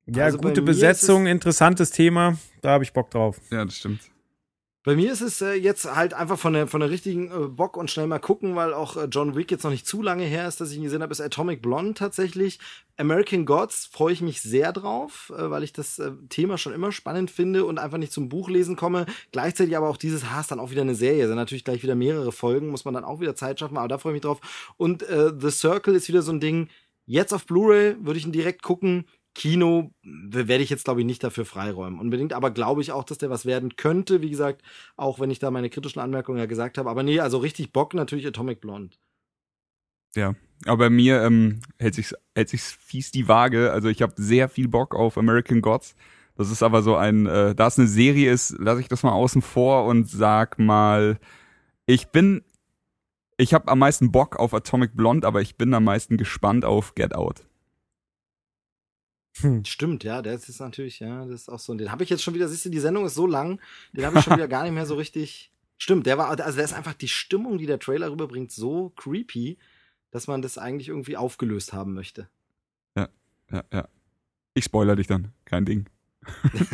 Ja, Also gute Besetzung, interessantes Thema. Da habe ich Bock drauf. Ja, das stimmt. Bei mir ist es äh, jetzt halt einfach von der, von der richtigen äh, Bock und schnell mal gucken, weil auch äh, John Wick jetzt noch nicht zu lange her ist, dass ich ihn gesehen habe, ist Atomic Blonde tatsächlich. American Gods freue ich mich sehr drauf, äh, weil ich das äh, Thema schon immer spannend finde und einfach nicht zum Buchlesen komme. Gleichzeitig aber auch dieses Haas dann auch wieder eine Serie. Sind natürlich gleich wieder mehrere Folgen, muss man dann auch wieder Zeit schaffen, aber da freue ich mich drauf. Und äh, The Circle ist wieder so ein Ding. Jetzt auf Blu-ray würde ich ihn direkt gucken. Kino werde ich jetzt, glaube ich, nicht dafür freiräumen. Unbedingt, aber glaube ich auch, dass der was werden könnte. Wie gesagt, auch wenn ich da meine kritischen Anmerkungen ja gesagt habe. Aber nee, also richtig Bock natürlich Atomic Blonde. Ja. Aber bei mir ähm, hält sich's, hält sich's fies die Waage. Also ich habe sehr viel Bock auf American Gods. Das ist aber so ein, äh, da es eine Serie ist, lasse ich das mal außen vor und sag mal, ich bin, ich habe am meisten Bock auf Atomic Blonde, aber ich bin am meisten gespannt auf Get Out. Stimmt, ja, der ist natürlich, ja, das ist auch so. Den habe ich jetzt schon wieder, siehst du, die Sendung ist so lang, den habe ich schon wieder gar nicht mehr so richtig Stimmt, der war, also der ist einfach die Stimmung, die der Trailer rüberbringt, so creepy, dass man das eigentlich irgendwie aufgelöst haben möchte. Ja, ja. Ich spoiler dich dann. Kein Ding.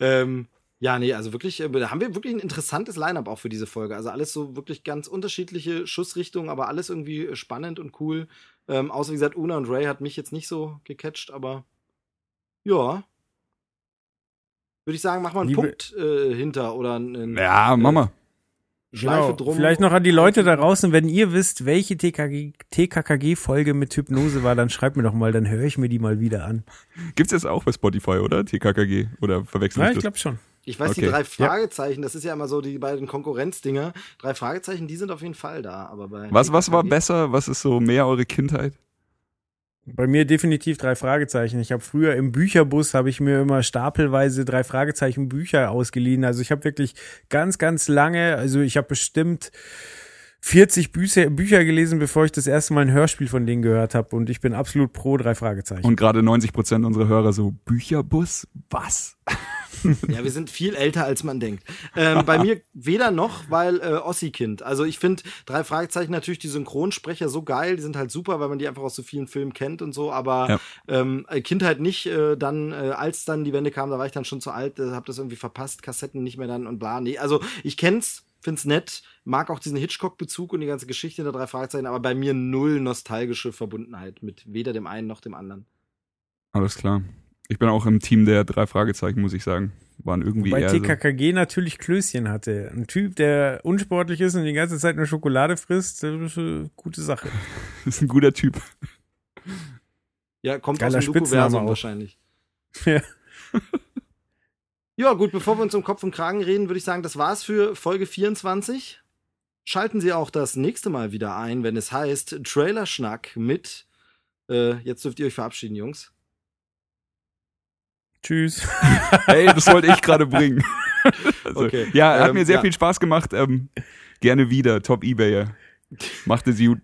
Ähm, ja, nee, also wirklich, äh, da haben wir wirklich ein interessantes Line-up auch für diese Folge. Also alles so wirklich ganz unterschiedliche Schussrichtungen, aber alles irgendwie spannend und cool. Ähm, außer wie gesagt, Una und Ray hat mich jetzt nicht so gecatcht, aber ja. Würde ich sagen, mach mal einen Liebe- Punkt äh, hinter oder einen Ja, Mama. Schleife Genau. drum. Vielleicht noch an die Leute da draußen, wenn ihr wisst, welche TKKG-Folge mit Hypnose war, dann schreibt mir doch mal, dann höre ich mir die mal wieder an. Gibt's jetzt auch bei Spotify, oder? TKKG? Oder verwechsel Ja, ich ich das? glaube schon. Ich weiß, die Okay. drei Fragezeichen, das ist ja immer so die beiden Konkurrenzdinger. Drei Fragezeichen, die sind auf jeden Fall da. Aber bei Was, was war besser? Was ist so mehr eure Kindheit? Bei mir definitiv drei Fragezeichen. Ich habe früher im Bücherbus habe ich mir immer stapelweise drei Fragezeichen Bücher ausgeliehen. Also ich habe wirklich ganz, ganz lange, also ich habe bestimmt 40 Bücher, Bücher gelesen, bevor ich das erste Mal ein Hörspiel von denen gehört habe. Und ich bin absolut pro drei Fragezeichen. Und gerade 90 Prozent unserer Hörer so, Bücherbus? Was? Ja, wir sind viel älter, als man denkt. Ähm, bei mir weder noch, weil äh, Ossi-Kind. Also ich finde drei Fragezeichen natürlich die Synchronsprecher so geil, die sind halt super, weil man die einfach aus so vielen Filmen kennt und so, aber Ja. ähm, äh, Kindheit nicht, äh, dann, äh, als dann die Wende kam, da war ich dann schon zu alt, äh, hab das irgendwie verpasst, Kassetten nicht mehr dann und bla. Nee, also ich kenn's, find's nett, mag auch diesen Hitchcock-Bezug und die ganze Geschichte der drei Fragezeichen, aber bei mir null nostalgische Verbundenheit mit weder dem einen noch dem anderen. Alles klar. Ich bin auch im Team der drei Fragezeichen, muss ich sagen. Waren irgendwie Bei eher so. TKKG natürlich Klößchen hatte. Ein Typ, der unsportlich ist und die ganze Zeit nur Schokolade frisst, das ist eine gute Sache. ist ein guter Typ. Ja, kommt Geiler aus dem Spitzname wahrscheinlich. Ja. Ja, gut, bevor wir uns um Kopf und Kragen reden, würde ich sagen, das war's für Folge 24. Schalten Sie auch das nächste Mal wieder ein, wenn es heißt Trailer-Schnack mit. Äh, jetzt dürft ihr euch verabschieden, Jungs. Tschüss. Hey, das wollte ich gerade bringen. Also, Okay. Ja, hat Ähm, mir sehr ja. viel Spaß gemacht. Ähm, gerne wieder. Top Ebayer. Macht es gut.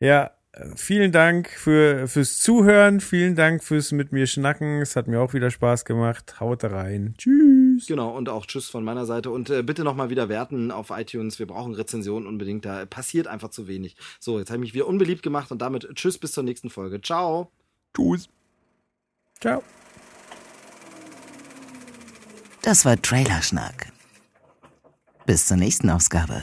Ja, vielen Dank für, fürs Zuhören. Vielen Dank fürs mit mir schnacken. Es hat mir auch wieder Spaß gemacht. Haut rein. Tschüss. Genau, und auch Tschüss von meiner Seite. Und äh, bitte nochmal wieder werten auf iTunes. Wir brauchen Rezensionen unbedingt. Da passiert einfach zu wenig. So, jetzt habe ich mich wieder unbeliebt gemacht und damit Tschüss bis zur nächsten Folge. Ciao. Tschüss. Ciao. Das war Trailerschnack. Bis zur nächsten Ausgabe.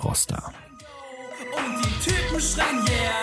Froster. Und die Typen schreien yeah.